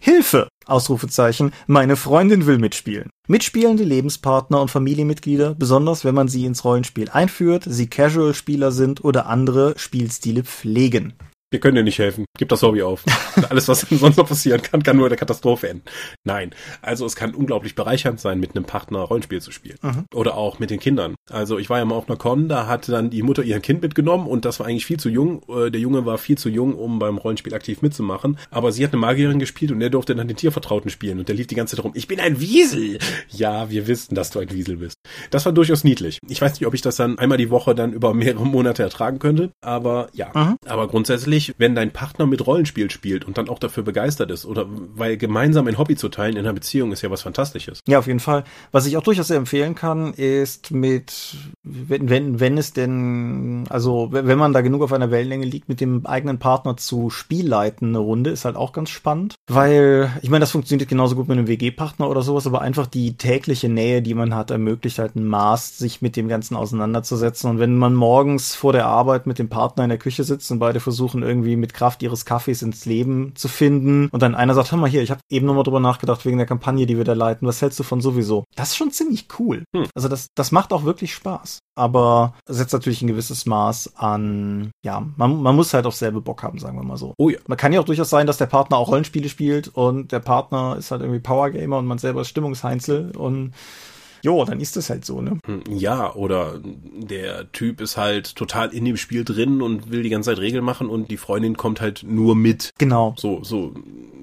Hilfe! Ausrufezeichen. Meine Freundin will mitspielen. Mitspielende Lebenspartner und Familienmitglieder, besonders wenn man sie ins Rollenspiel einführt, sie Casual-Spieler sind oder andere Spielstile pflegen wir können dir nicht helfen. Gib das Hobby auf. Alles, was sonst noch passieren kann, kann nur in der Katastrophe enden. Nein. Also es kann unglaublich bereichernd sein, mit einem Partner Rollenspiel zu spielen. Mhm. Oder auch mit den Kindern. Also ich war ja mal auf einer Con, da hatte dann die Mutter ihr Kind mitgenommen und das war eigentlich viel zu jung. Äh, der Junge war viel zu jung, um beim Rollenspiel aktiv mitzumachen. Aber sie hat eine Magierin gespielt und der durfte dann den Tiervertrauten spielen. Und der lief die ganze Zeit rum, ich bin ein Wiesel. Ja, wir wissen, dass du ein Wiesel bist. Das war durchaus niedlich. Ich weiß nicht, ob ich das dann einmal die Woche dann über mehrere Monate ertragen könnte. Aber ja. Mhm. Aber grundsätzlich nicht, wenn dein Partner mit Rollenspiel spielt und dann auch dafür begeistert ist oder weil gemeinsam ein Hobby zu teilen in einer Beziehung ist ja was Fantastisches. Ja, auf jeden Fall. Was ich auch durchaus sehr empfehlen kann, ist mit, wenn, wenn, wenn es denn, also wenn man da genug auf einer Wellenlänge liegt, mit dem eigenen Partner zu Spielleiten eine Runde, ist halt auch ganz spannend. Weil, ich meine, das funktioniert genauso gut mit einem WG-Partner oder sowas, aber einfach die tägliche Nähe, die man hat, ermöglicht halt ein Maß, sich mit dem Ganzen auseinanderzusetzen. Und wenn man morgens vor der Arbeit mit dem Partner in der Küche sitzt und beide versuchen irgendwie mit Kraft ihres Kaffees ins Leben zu finden und dann einer sagt, hör mal hier, ich habe eben nochmal drüber nachgedacht wegen der Kampagne, die wir da leiten, was hältst du von sowieso? Das ist schon ziemlich cool. Hm. Also das, das macht auch wirklich Spaß. Aber setzt natürlich ein gewisses Maß an, ja, man, man muss halt auf selbe Bock haben, sagen wir mal so. Oh ja. Man kann ja auch durchaus sein, dass der Partner auch Rollenspiele spielt und der Partner ist halt irgendwie Powergamer und man selber ist Stimmungsheinzel und Jo, dann ist das halt so, ne? Hm, ja, oder der Typ ist halt total in dem Spiel drin und will die ganze Zeit Regeln machen und die Freundin kommt halt nur mit. Genau. So, so,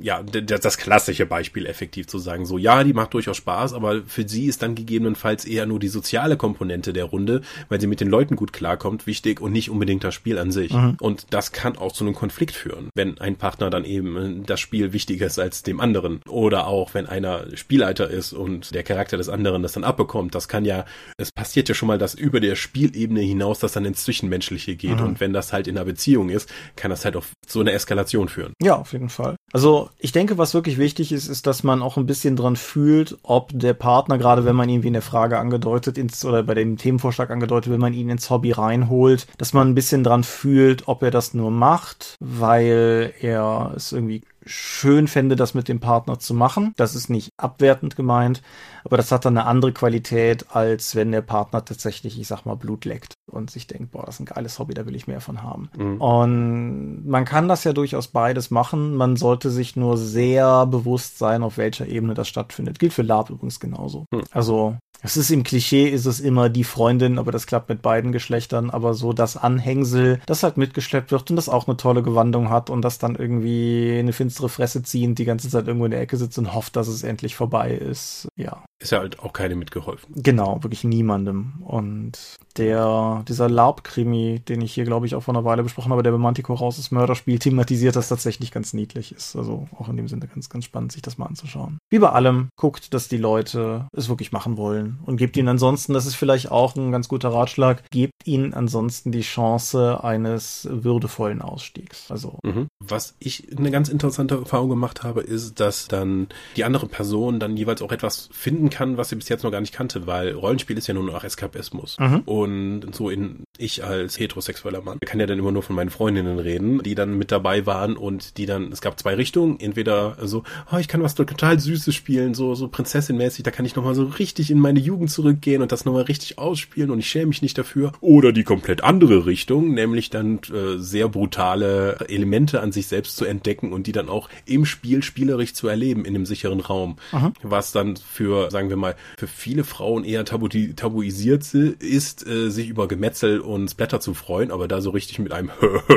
ja, das klassische Beispiel effektiv zu sagen, so, ja, die macht durchaus Spaß, aber für sie ist dann gegebenenfalls eher nur die soziale Komponente der Runde, weil sie mit den Leuten gut klarkommt, wichtig und nicht unbedingt das Spiel an sich. Mhm. Und das kann auch zu einem Konflikt führen, wenn ein Partner dann eben äh, das Spiel wichtiger ist als dem anderen. Oder auch, wenn einer Spielleiter ist und der Charakter des anderen das dann abbekommt. Das kann ja, es passiert ja schon mal, dass über der Spielebene hinaus das dann ins Zwischenmenschliche geht. Mhm. Und wenn das halt in einer Beziehung ist, kann das halt auf so eine Eskalation führen. Ja, auf jeden Fall. Also ich denke, was wirklich wichtig ist, ist, dass man auch ein bisschen dran fühlt, ob der Partner, gerade wenn man ihn wie in der Frage angedeutet ins, oder bei dem Themenvorschlag angedeutet, wenn man ihn ins Hobby reinholt, dass man ein bisschen dran fühlt, ob er das nur macht, weil er es irgendwie schön fände, das mit dem Partner zu machen. Das ist nicht abwertend gemeint, aber das hat dann eine andere Qualität, als wenn der Partner tatsächlich, ich sag mal, Blut leckt und sich denkt, boah, das ist ein geiles Hobby, da will ich mehr von haben. Mhm. Und man kann das ja durchaus beides machen. Man sollte sich nur sehr bewusst sein, auf welcher Ebene das stattfindet. Gilt für Lab übrigens genauso. Mhm. Also es ist im Klischee, ist es immer die Freundin, aber das klappt mit beiden Geschlechtern, aber so das Anhängsel, das halt mitgeschleppt wird und das auch eine tolle Gewandung hat und das dann irgendwie eine finstere Fresse ziehend die ganze Zeit irgendwo in der Ecke sitzt und hofft, dass es endlich vorbei ist. Ja. Ist ja halt auch keine mitgeholfen. Genau, wirklich niemandem. Und der, dieser Laub-Krimi, den ich hier, glaube ich, auch vor einer Weile besprochen habe, der bei Mantico raus ist, Mörderspiel, thematisiert das tatsächlich ganz niedlich ist. Also auch in dem Sinne ganz, ganz spannend, sich das mal anzuschauen. Wie bei allem, guckt, dass die Leute es wirklich machen wollen und gebt ihnen ansonsten, das ist vielleicht auch ein ganz guter Ratschlag, gebt ihnen ansonsten die Chance eines würdevollen Ausstiegs. Also. Mhm. Was ich eine ganz interessante Erfahrung gemacht habe, ist, dass dann die andere Person dann jeweils auch etwas finden kann, was sie bis jetzt noch gar nicht kannte, weil Rollenspiel ist ja nur noch Eskapismus. Mhm. Und so in ich als heterosexueller Mann kann ja dann immer nur von meinen Freundinnen reden, die dann mit dabei waren und die dann, es gab zwei Richtungen, entweder so, oh, ich kann was total Süßes spielen, so, so Prinzessin-mäßig, da kann ich nochmal so richtig in meine Jugend zurückgehen und das nochmal richtig ausspielen und ich schäme mich nicht dafür. Oder die komplett andere Richtung, nämlich dann äh, sehr brutale Elemente an sich selbst zu entdecken und die dann auch im Spiel spielerisch zu erleben in einem sicheren Raum. Aha. Was dann für, sagen wir mal, für viele Frauen eher tabu tabuisiert ist, äh, sich über Gemetzel und Splatter zu freuen, aber da so richtig mit einem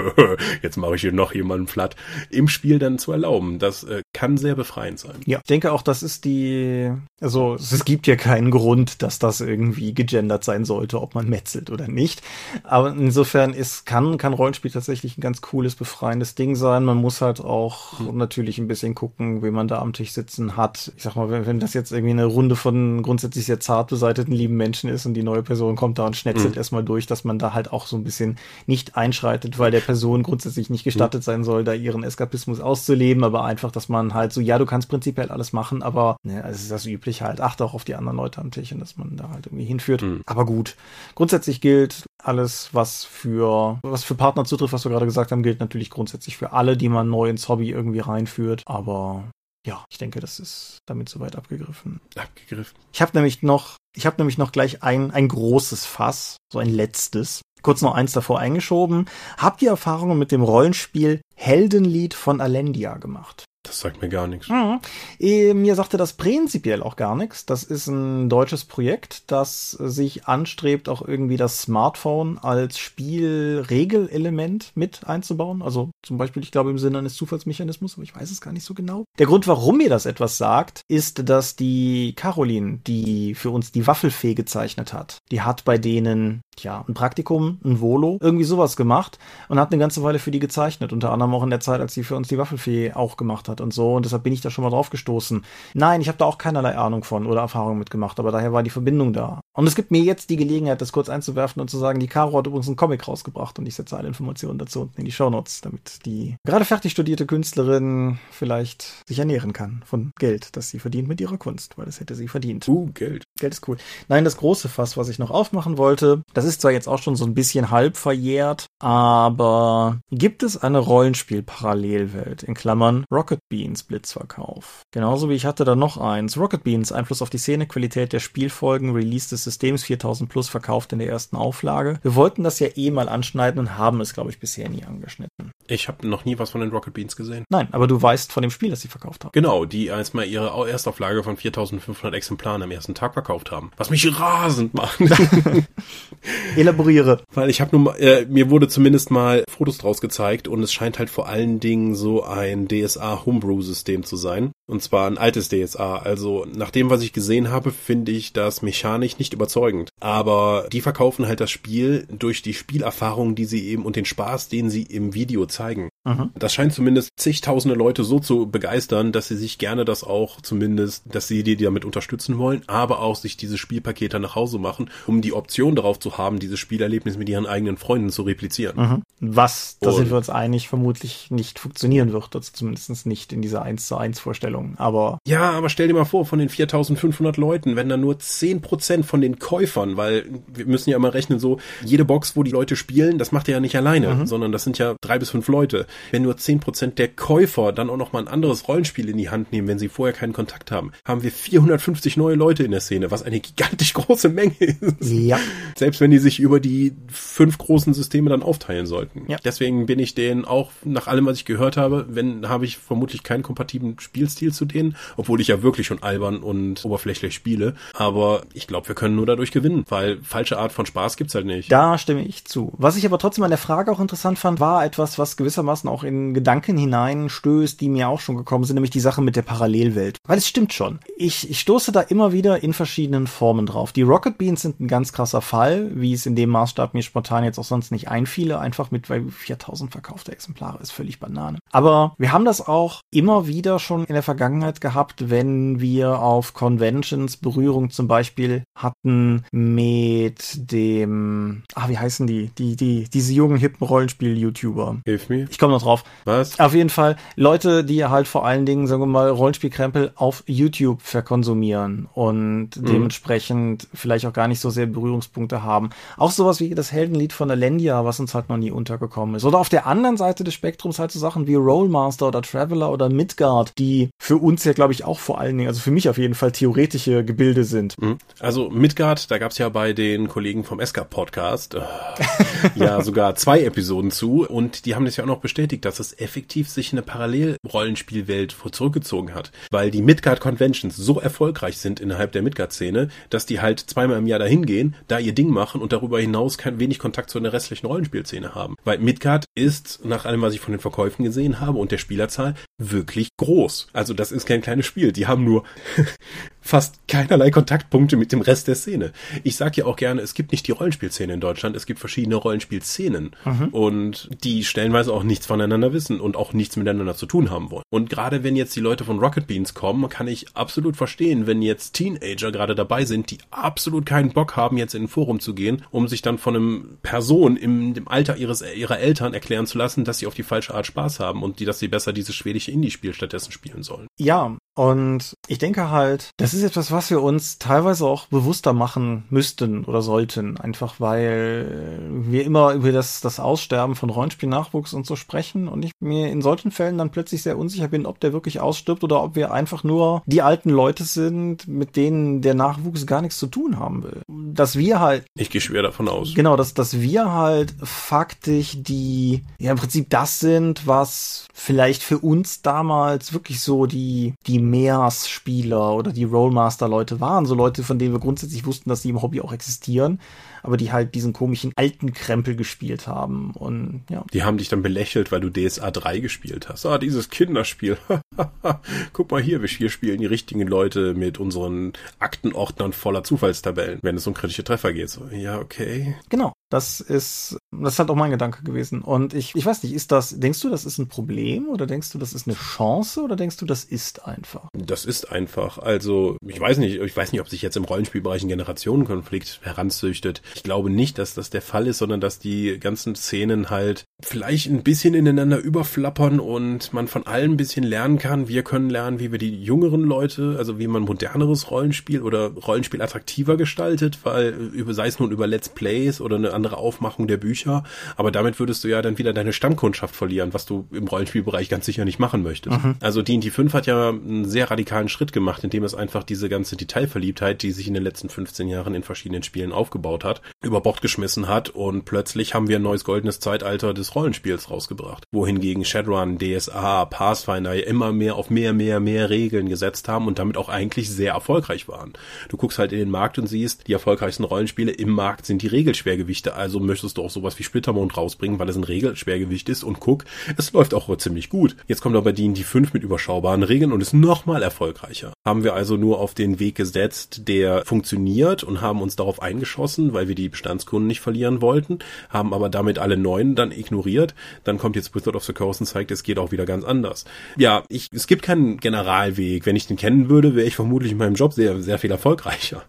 jetzt mache ich hier noch jemanden platt im Spiel dann zu erlauben. Das äh, kann sehr befreiend sein. Ja, ich denke auch, das ist die, also es gibt ja keinen Grund, dass das irgendwie gegendert sein sollte, ob man metzelt oder nicht. Aber insofern ist, kann, kann Rollenspiel tatsächlich ein ganz cooles, befreiendes Ding sein. Man muss halt auch hm. natürlich ein bisschen gucken, wie man da am Tisch sitzen hat. Ich sag mal, wenn, wenn das jetzt irgendwie eine Runde von grundsätzlich sehr zart beseiteten lieben Menschen ist und die neue Person kommt da und schnetzelt hm. erstmal durch, dass man da halt auch so ein bisschen nicht einschreitet, weil der Person grundsätzlich nicht gestattet hm. sein soll, da ihren Eskapismus auszuleben, aber einfach, dass man halt so, ja, du kannst prinzipiell alles machen, aber ne, also ist das üblich halt, achte auch auf die anderen Leute am Tisch und dass man da halt irgendwie hinführt. Mhm. Aber gut, grundsätzlich gilt alles, was für, was für Partner zutrifft, was wir gerade gesagt haben, gilt natürlich grundsätzlich für alle, die man neu ins Hobby irgendwie reinführt, aber ja, ich denke, das ist damit soweit abgegriffen. Abgegriffen. Ich habe nämlich noch, ich habe nämlich noch gleich ein ein großes Fass, so ein letztes. Kurz noch eins davor eingeschoben. Habt ihr Erfahrungen mit dem Rollenspiel Heldenlied von Alendia gemacht? Das sagt mir gar nichts. Mhm. Äh, mir sagte das prinzipiell auch gar nichts. Das ist ein deutsches Projekt, das sich anstrebt, auch irgendwie das Smartphone als Spielregelelement mit einzubauen. Also zum Beispiel, ich glaube, im Sinne eines Zufallsmechanismus, aber ich weiß es gar nicht so genau. Der Grund, warum mir das etwas sagt, ist, dass die Caroline, die für uns die Waffelfee gezeichnet hat, die hat bei denen tja, ein Praktikum, ein Volo, irgendwie sowas gemacht und habe eine ganze Weile für die gezeichnet. Unter anderem auch in der Zeit, als sie für uns die Waffelfee auch gemacht hat und so. Und deshalb bin ich da schon mal drauf gestoßen. Nein, ich habe da auch keinerlei Ahnung von oder Erfahrung mitgemacht, aber daher war die Verbindung da. Und es gibt mir jetzt die Gelegenheit, das kurz einzuwerfen und zu sagen, die Caro hat übrigens einen Comic rausgebracht und ich setze alle Informationen dazu unten in die Shownotes, damit die gerade fertig studierte Künstlerin vielleicht sich ernähren kann von Geld, das sie verdient mit ihrer Kunst, weil das hätte sie verdient. Uh, Geld. Geld ist cool. Nein, das große Fass, was ich noch aufmachen wollte, das ist zwar jetzt auch schon so ein bisschen halb verjährt, aber gibt es eine Rollenspiel-Parallelwelt in Klammern Rocket Beans Blitzverkauf? Genauso wie ich hatte da noch eins. Rocket Beans Einfluss auf die Szenequalität der Spielfolgen, Release des Systems 4000 plus verkauft in der ersten Auflage. Wir wollten das ja eh mal anschneiden und haben es, glaube ich, bisher nie angeschnitten. Ich habe noch nie was von den Rocket Beans gesehen. Nein, aber du weißt von dem Spiel, das sie verkauft haben. Genau, die erstmal ihre Erstauflage von 4500 Exemplaren am ersten Tag verkauft haben. Was mich rasend macht. Elaboriere. Weil ich habe nur mal, äh, mir wurde zumindest mal Fotos draus gezeigt und es scheint halt vor allen Dingen so ein DSA Homebrew System zu sein. Und zwar ein altes DSA. Also nach dem, was ich gesehen habe, finde ich das mechanisch nicht überzeugend. Aber die verkaufen halt das Spiel durch die Spielerfahrung, die sie eben und den Spaß, den sie im Video zeigen. Mhm. Das scheint zumindest zigtausende Leute so zu begeistern, dass sie sich gerne das auch zumindest, dass sie die damit unterstützen wollen, aber auch sich diese Spielpakete nach Hause machen, um die Option darauf zu haben, dieses Spielerlebnis mit ihren eigenen Freunden zu replizieren. Mhm. Was, da sind wir uns einig, vermutlich nicht funktionieren wird, also zumindest nicht in dieser 1 zu 1 Vorstellung, aber. Ja, aber stell dir mal vor, von den 4500 Leuten, wenn da nur 10% von den Käufern, weil wir müssen ja immer rechnen, so, jede Box, wo die Leute spielen, das macht er ja nicht alleine, mhm. sondern das sind ja drei bis fünf Leute wenn nur zehn Prozent der Käufer dann auch noch mal ein anderes Rollenspiel in die Hand nehmen, wenn sie vorher keinen Kontakt haben, haben wir 450 neue Leute in der Szene, was eine gigantisch große Menge ist. Ja. Selbst wenn die sich über die fünf großen Systeme dann aufteilen sollten. Ja. Deswegen bin ich denen auch nach allem, was ich gehört habe, wenn habe ich vermutlich keinen kompatiblen Spielstil zu denen, obwohl ich ja wirklich schon albern und oberflächlich spiele. Aber ich glaube, wir können nur dadurch gewinnen, weil falsche Art von Spaß gibt's halt nicht. Da stimme ich zu. Was ich aber trotzdem an der Frage auch interessant fand, war etwas, was gewissermaßen auch in Gedanken hineinstößt, die mir auch schon gekommen sind, nämlich die Sache mit der Parallelwelt. Weil es stimmt schon. Ich, ich stoße da immer wieder in verschiedenen Formen drauf. Die Rocket Beans sind ein ganz krasser Fall, wie es in dem Maßstab mir spontan jetzt auch sonst nicht einfiele, einfach mit, weil 4000 verkaufte Exemplare ist völlig Banane. Aber wir haben das auch immer wieder schon in der Vergangenheit gehabt, wenn wir auf Conventions Berührung zum Beispiel hatten mit dem, ah, wie heißen die? Die, die, diese jungen hippen Rollenspiel-YouTuber. Hilf mir. Ich komme noch drauf. Was? Auf jeden Fall Leute, die halt vor allen Dingen, sagen wir mal, Rollenspielkrempel auf YouTube verkonsumieren und mhm. dementsprechend vielleicht auch gar nicht so sehr Berührungspunkte haben. Auch sowas wie das Heldenlied von Alendia, was uns halt noch nie untergekommen ist. Oder auf der anderen Seite des Spektrums halt so Sachen wie Rollmaster oder Traveler oder Midgard, die für uns ja, glaube ich, auch vor allen Dingen, also für mich auf jeden Fall theoretische Gebilde sind. Mhm. Also Midgard, da gab es ja bei den Kollegen vom Esca Podcast äh, ja sogar zwei Episoden zu und die haben das ja auch noch bestätigt, dass es effektiv sich eine Parallelrollenspielwelt zurückgezogen hat, weil die Midgard Conventions so erfolgreich sind innerhalb der Midgard-Szene, dass die halt zweimal im Jahr dahin gehen, da ihr Ding machen und darüber hinaus kein wenig Kontakt zu einer restlichen Rollenspielszene haben. Weil Midgard ist, nach allem, was ich von den Verkäufen gesehen habe und der Spielerzahl, wirklich groß. Also das ist kein kleines Spiel. Die haben nur fast keinerlei Kontaktpunkte mit dem Rest der Szene. Ich sage ja auch gerne, es gibt nicht die Rollenspielszene in Deutschland, es gibt verschiedene Rollenspielszenen mhm. und die stellenweise auch nichts voneinander wissen und auch nichts miteinander zu tun haben wollen. Und gerade wenn jetzt die Leute von Rocket Beans kommen, kann ich absolut verstehen, wenn jetzt Teenager gerade dabei sind, die absolut keinen Bock haben, jetzt in ein Forum zu gehen, um sich dann von einem Person im dem Alter ihres ihrer Eltern erklären zu lassen, dass sie auf die falsche Art Spaß haben und die, dass sie besser dieses schwedische Indie-Spiel stattdessen spielen sollen. Ja, und ich denke halt, das ist etwas, was wir uns teilweise auch bewusster machen müssten oder sollten. Einfach weil wir immer über das, das Aussterben von Rollenspielnachwuchs und so sprechen und ich mir in solchen Fällen dann plötzlich sehr unsicher bin, ob der wirklich ausstirbt oder ob wir einfach nur die alten Leute sind, mit denen der Nachwuchs gar nichts zu tun haben will. Dass wir halt. Ich gehe schwer davon aus. Genau, dass, dass wir halt faktisch die, ja im Prinzip das sind, was vielleicht für uns damals wirklich so die, die Meersspieler oder die Rollmaster-Leute waren. So Leute, von denen wir grundsätzlich wussten, dass sie im Hobby auch existieren aber die halt diesen komischen alten Krempel gespielt haben und ja. Die haben dich dann belächelt, weil du DSA 3 gespielt hast. Ah, dieses Kinderspiel. Guck mal hier, wir hier spielen die richtigen Leute mit unseren Aktenordnern voller Zufallstabellen, wenn es um kritische Treffer geht. So, ja, okay. Genau. Das ist, das ist halt auch mein Gedanke gewesen. Und ich, ich weiß nicht, ist das, denkst du, das ist ein Problem oder denkst du, das ist eine Chance oder denkst du, das ist einfach? Das ist einfach. Also, ich weiß nicht, ich weiß nicht, ob sich jetzt im Rollenspielbereich ein Generationenkonflikt heranzüchtet. Ich glaube nicht, dass das der Fall ist, sondern dass die ganzen Szenen halt vielleicht ein bisschen ineinander überflappern und man von allen ein bisschen lernen kann. Wir können lernen, wie wir die jüngeren Leute, also wie man moderneres Rollenspiel oder Rollenspiel attraktiver gestaltet, weil sei es nun über Let's Plays oder eine andere Aufmachung der Bücher, aber damit würdest du ja dann wieder deine Stammkundschaft verlieren, was du im Rollenspielbereich ganz sicher nicht machen möchtest. Mhm. Also D&D 5 hat ja einen sehr radikalen Schritt gemacht, indem es einfach diese ganze Detailverliebtheit, die sich in den letzten 15 Jahren in verschiedenen Spielen aufgebaut hat, über Bord geschmissen hat und plötzlich haben wir ein neues goldenes Zeitalter des Rollenspiels rausgebracht. Wohingegen Shadowrun, DSA, Pathfinder immer mehr auf mehr, mehr, mehr Regeln gesetzt haben und damit auch eigentlich sehr erfolgreich waren. Du guckst halt in den Markt und siehst, die erfolgreichsten Rollenspiele im Markt sind die Regelschwergewichte, also möchtest du auch sowas wie Splittermond rausbringen, weil es ein Regelschwergewicht ist und guck, es läuft auch ziemlich gut. Jetzt kommt aber die die 5 mit überschaubaren Regeln und ist nochmal erfolgreicher. Haben wir also nur auf den Weg gesetzt, der funktioniert und haben uns darauf eingeschossen, weil wir die Bestandskunden nicht verlieren wollten, haben aber damit alle neuen dann ignoriert. Dann kommt jetzt Wizard of the Coast und zeigt, es geht auch wieder ganz anders. Ja, ich, es gibt keinen Generalweg. Wenn ich den kennen würde, wäre ich vermutlich in meinem Job sehr, sehr viel erfolgreicher.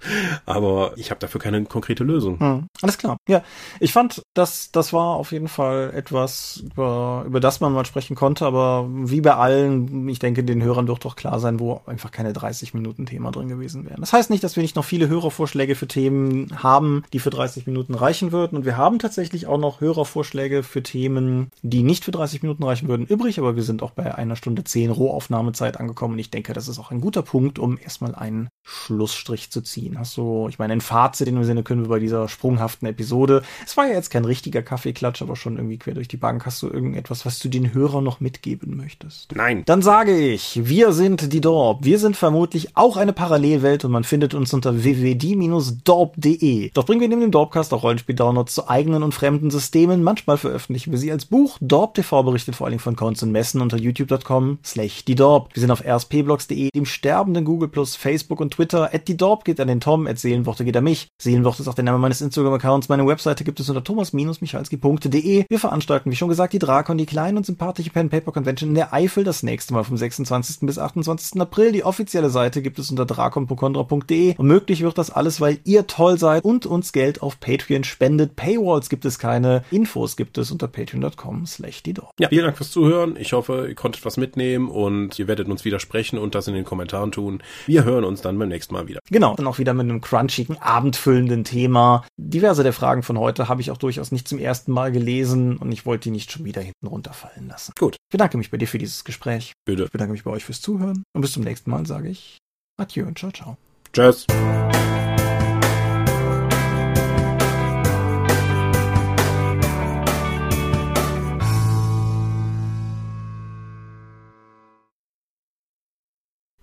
Aber ich habe dafür keine konkrete Lösung. Hm, alles klar. Ja, ich fand, dass das war auf jeden Fall etwas, über, über das man mal sprechen konnte, aber wie bei allen, ich denke, den Hörern wird doch klar sein, wo einfach keine 30 Minuten Thema drin gewesen wären. Das heißt nicht, dass wir nicht noch viele Hörervorschläge für Themen haben, die für 30 Minuten reichen würden. Und wir haben tatsächlich auch noch Hörervorschläge für Themen, die nicht für 30 Minuten reichen würden, übrig, aber wir sind auch bei einer Stunde 10 Rohaufnahmezeit angekommen und ich denke, das ist auch ein guter Punkt, um erstmal einen Schlussstrich zu ziehen. Hast du, ich meine, ein Fazit in dem Sinne können wir bei dieser sprunghaften Episode. Es war ja jetzt kein richtiger Kaffeeklatsch, aber schon irgendwie quer durch die Bank. Hast du irgendetwas, was du den Hörern noch mitgeben möchtest? Nein. Dann sage ich, wir sind die Dorp. Wir sind vermutlich auch eine Parallelwelt und man findet uns unter www.dorp.de. Dort bringen wir neben dem Dorpcast auch Rollenspiel-Downloads zu eigenen und fremden Systemen. Manchmal veröffentlichen wir sie als Buch. Dorp TV berichtet vor allem von Cons und Messen unter youtube.com slash die Dorp. Wir sind auf rspblogs.de, dem sterbenden Google Plus, Facebook und Twitter. At die Dorp geht an den Tom, at Seelenworte geht an mich. Seelenworte ist auch der Name meines Instagram-Accounts. Meine Webseite gibt es unter thomas-michalski.de. Wir veranstalten, wie schon gesagt, die Drakon, die kleine und sympathische Pen Paper Convention in der Eifel das nächste Mal vom 26. bis 28. April. Die offizielle Seite gibt es unter drakonpokondra.de. Und möglich wird das alles, weil ihr toll seid und uns Geld auf Patreon spendet. Paywalls gibt es keine. Infos gibt es unter patreon.com slash die Ja, vielen Dank fürs Zuhören. Ich hoffe, ihr konntet was mitnehmen und ihr werdet uns widersprechen und das in den Kommentaren tun. Wir hören uns dann beim nächsten Mal wieder. Genau, dann auch wieder mit einem crunchigen, abendfüllenden Thema. Diverse der Fragen von heute habe ich auch durchaus nicht zum ersten Mal gelesen und ich wollte die nicht schon wieder hinten runterfallen lassen. Gut. Ich bedanke mich bei dir für dieses Gespräch. Bitte. Ich bedanke mich bei euch fürs Zuhören und bis zum nächsten Mal sage ich Adieu und ciao, ciao. Tschüss.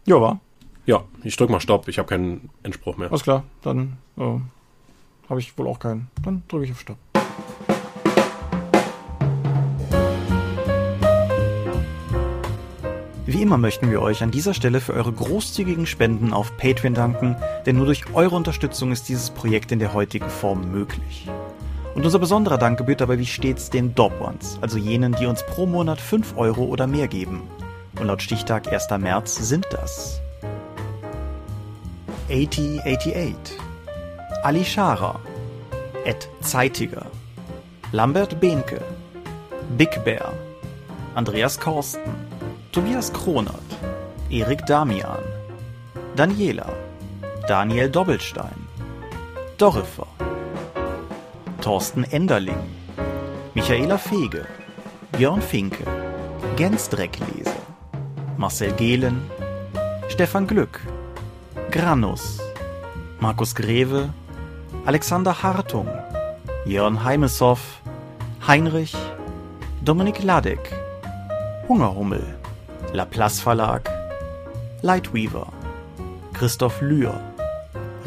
Ja, war. Ja, ich drück mal Stopp. Ich habe keinen Entspruch mehr. Alles klar, dann äh, habe ich wohl auch keinen. Dann drücke ich auf Stopp. Wie immer möchten wir euch an dieser Stelle für eure großzügigen Spenden auf Patreon danken, denn nur durch eure Unterstützung ist dieses Projekt in der heutigen Form möglich. Und unser besonderer Dank gebührt dabei wie stets den Dob Ones, also jenen, die uns pro Monat 5 Euro oder mehr geben. Und laut Stichtag 1. März sind das 8088, Ali Schara, Ed Zeitiger, Lambert Behnke, Big Bear, Andreas Korsten, Tobias Kronert, Erik Damian, Daniela, Daniel Doppelstein, Dorifer, Thorsten Enderling, Michaela Fege, Björn Finke, Gens Drecklese, Marcel Gehlen, Stefan Glück, Granus, Markus Greve, Alexander Hartung, Jörn Heimesow, Heinrich, Dominik Ladek, Hungerhummel, Laplace Verlag, Lightweaver, Christoph Lühr,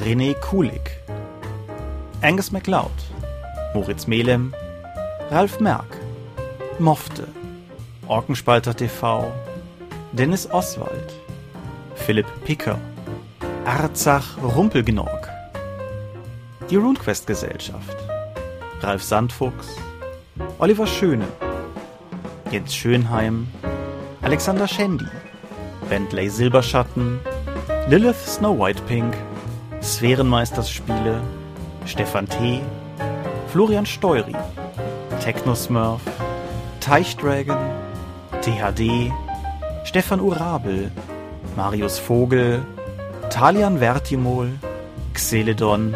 René Kulig, Angus MacLeod, Moritz Melem, Ralf Merck, Mofte, Orkenspalter TV, Dennis Oswald, Philipp Picker, Arzach Rumpelgnorg, die RuneQuest Gesellschaft, Ralf Sandfuchs, Oliver Schöne, Jens Schönheim, Alexander Schendi, Bentley Silberschatten, Lilith Snow White Pink, Sphärenmeisterspiele, Stefan T., Florian Steury, Technosmurf, Teichdragon, THD, Stefan Urabel, Marius Vogel, Talian Vertimol, Xeledon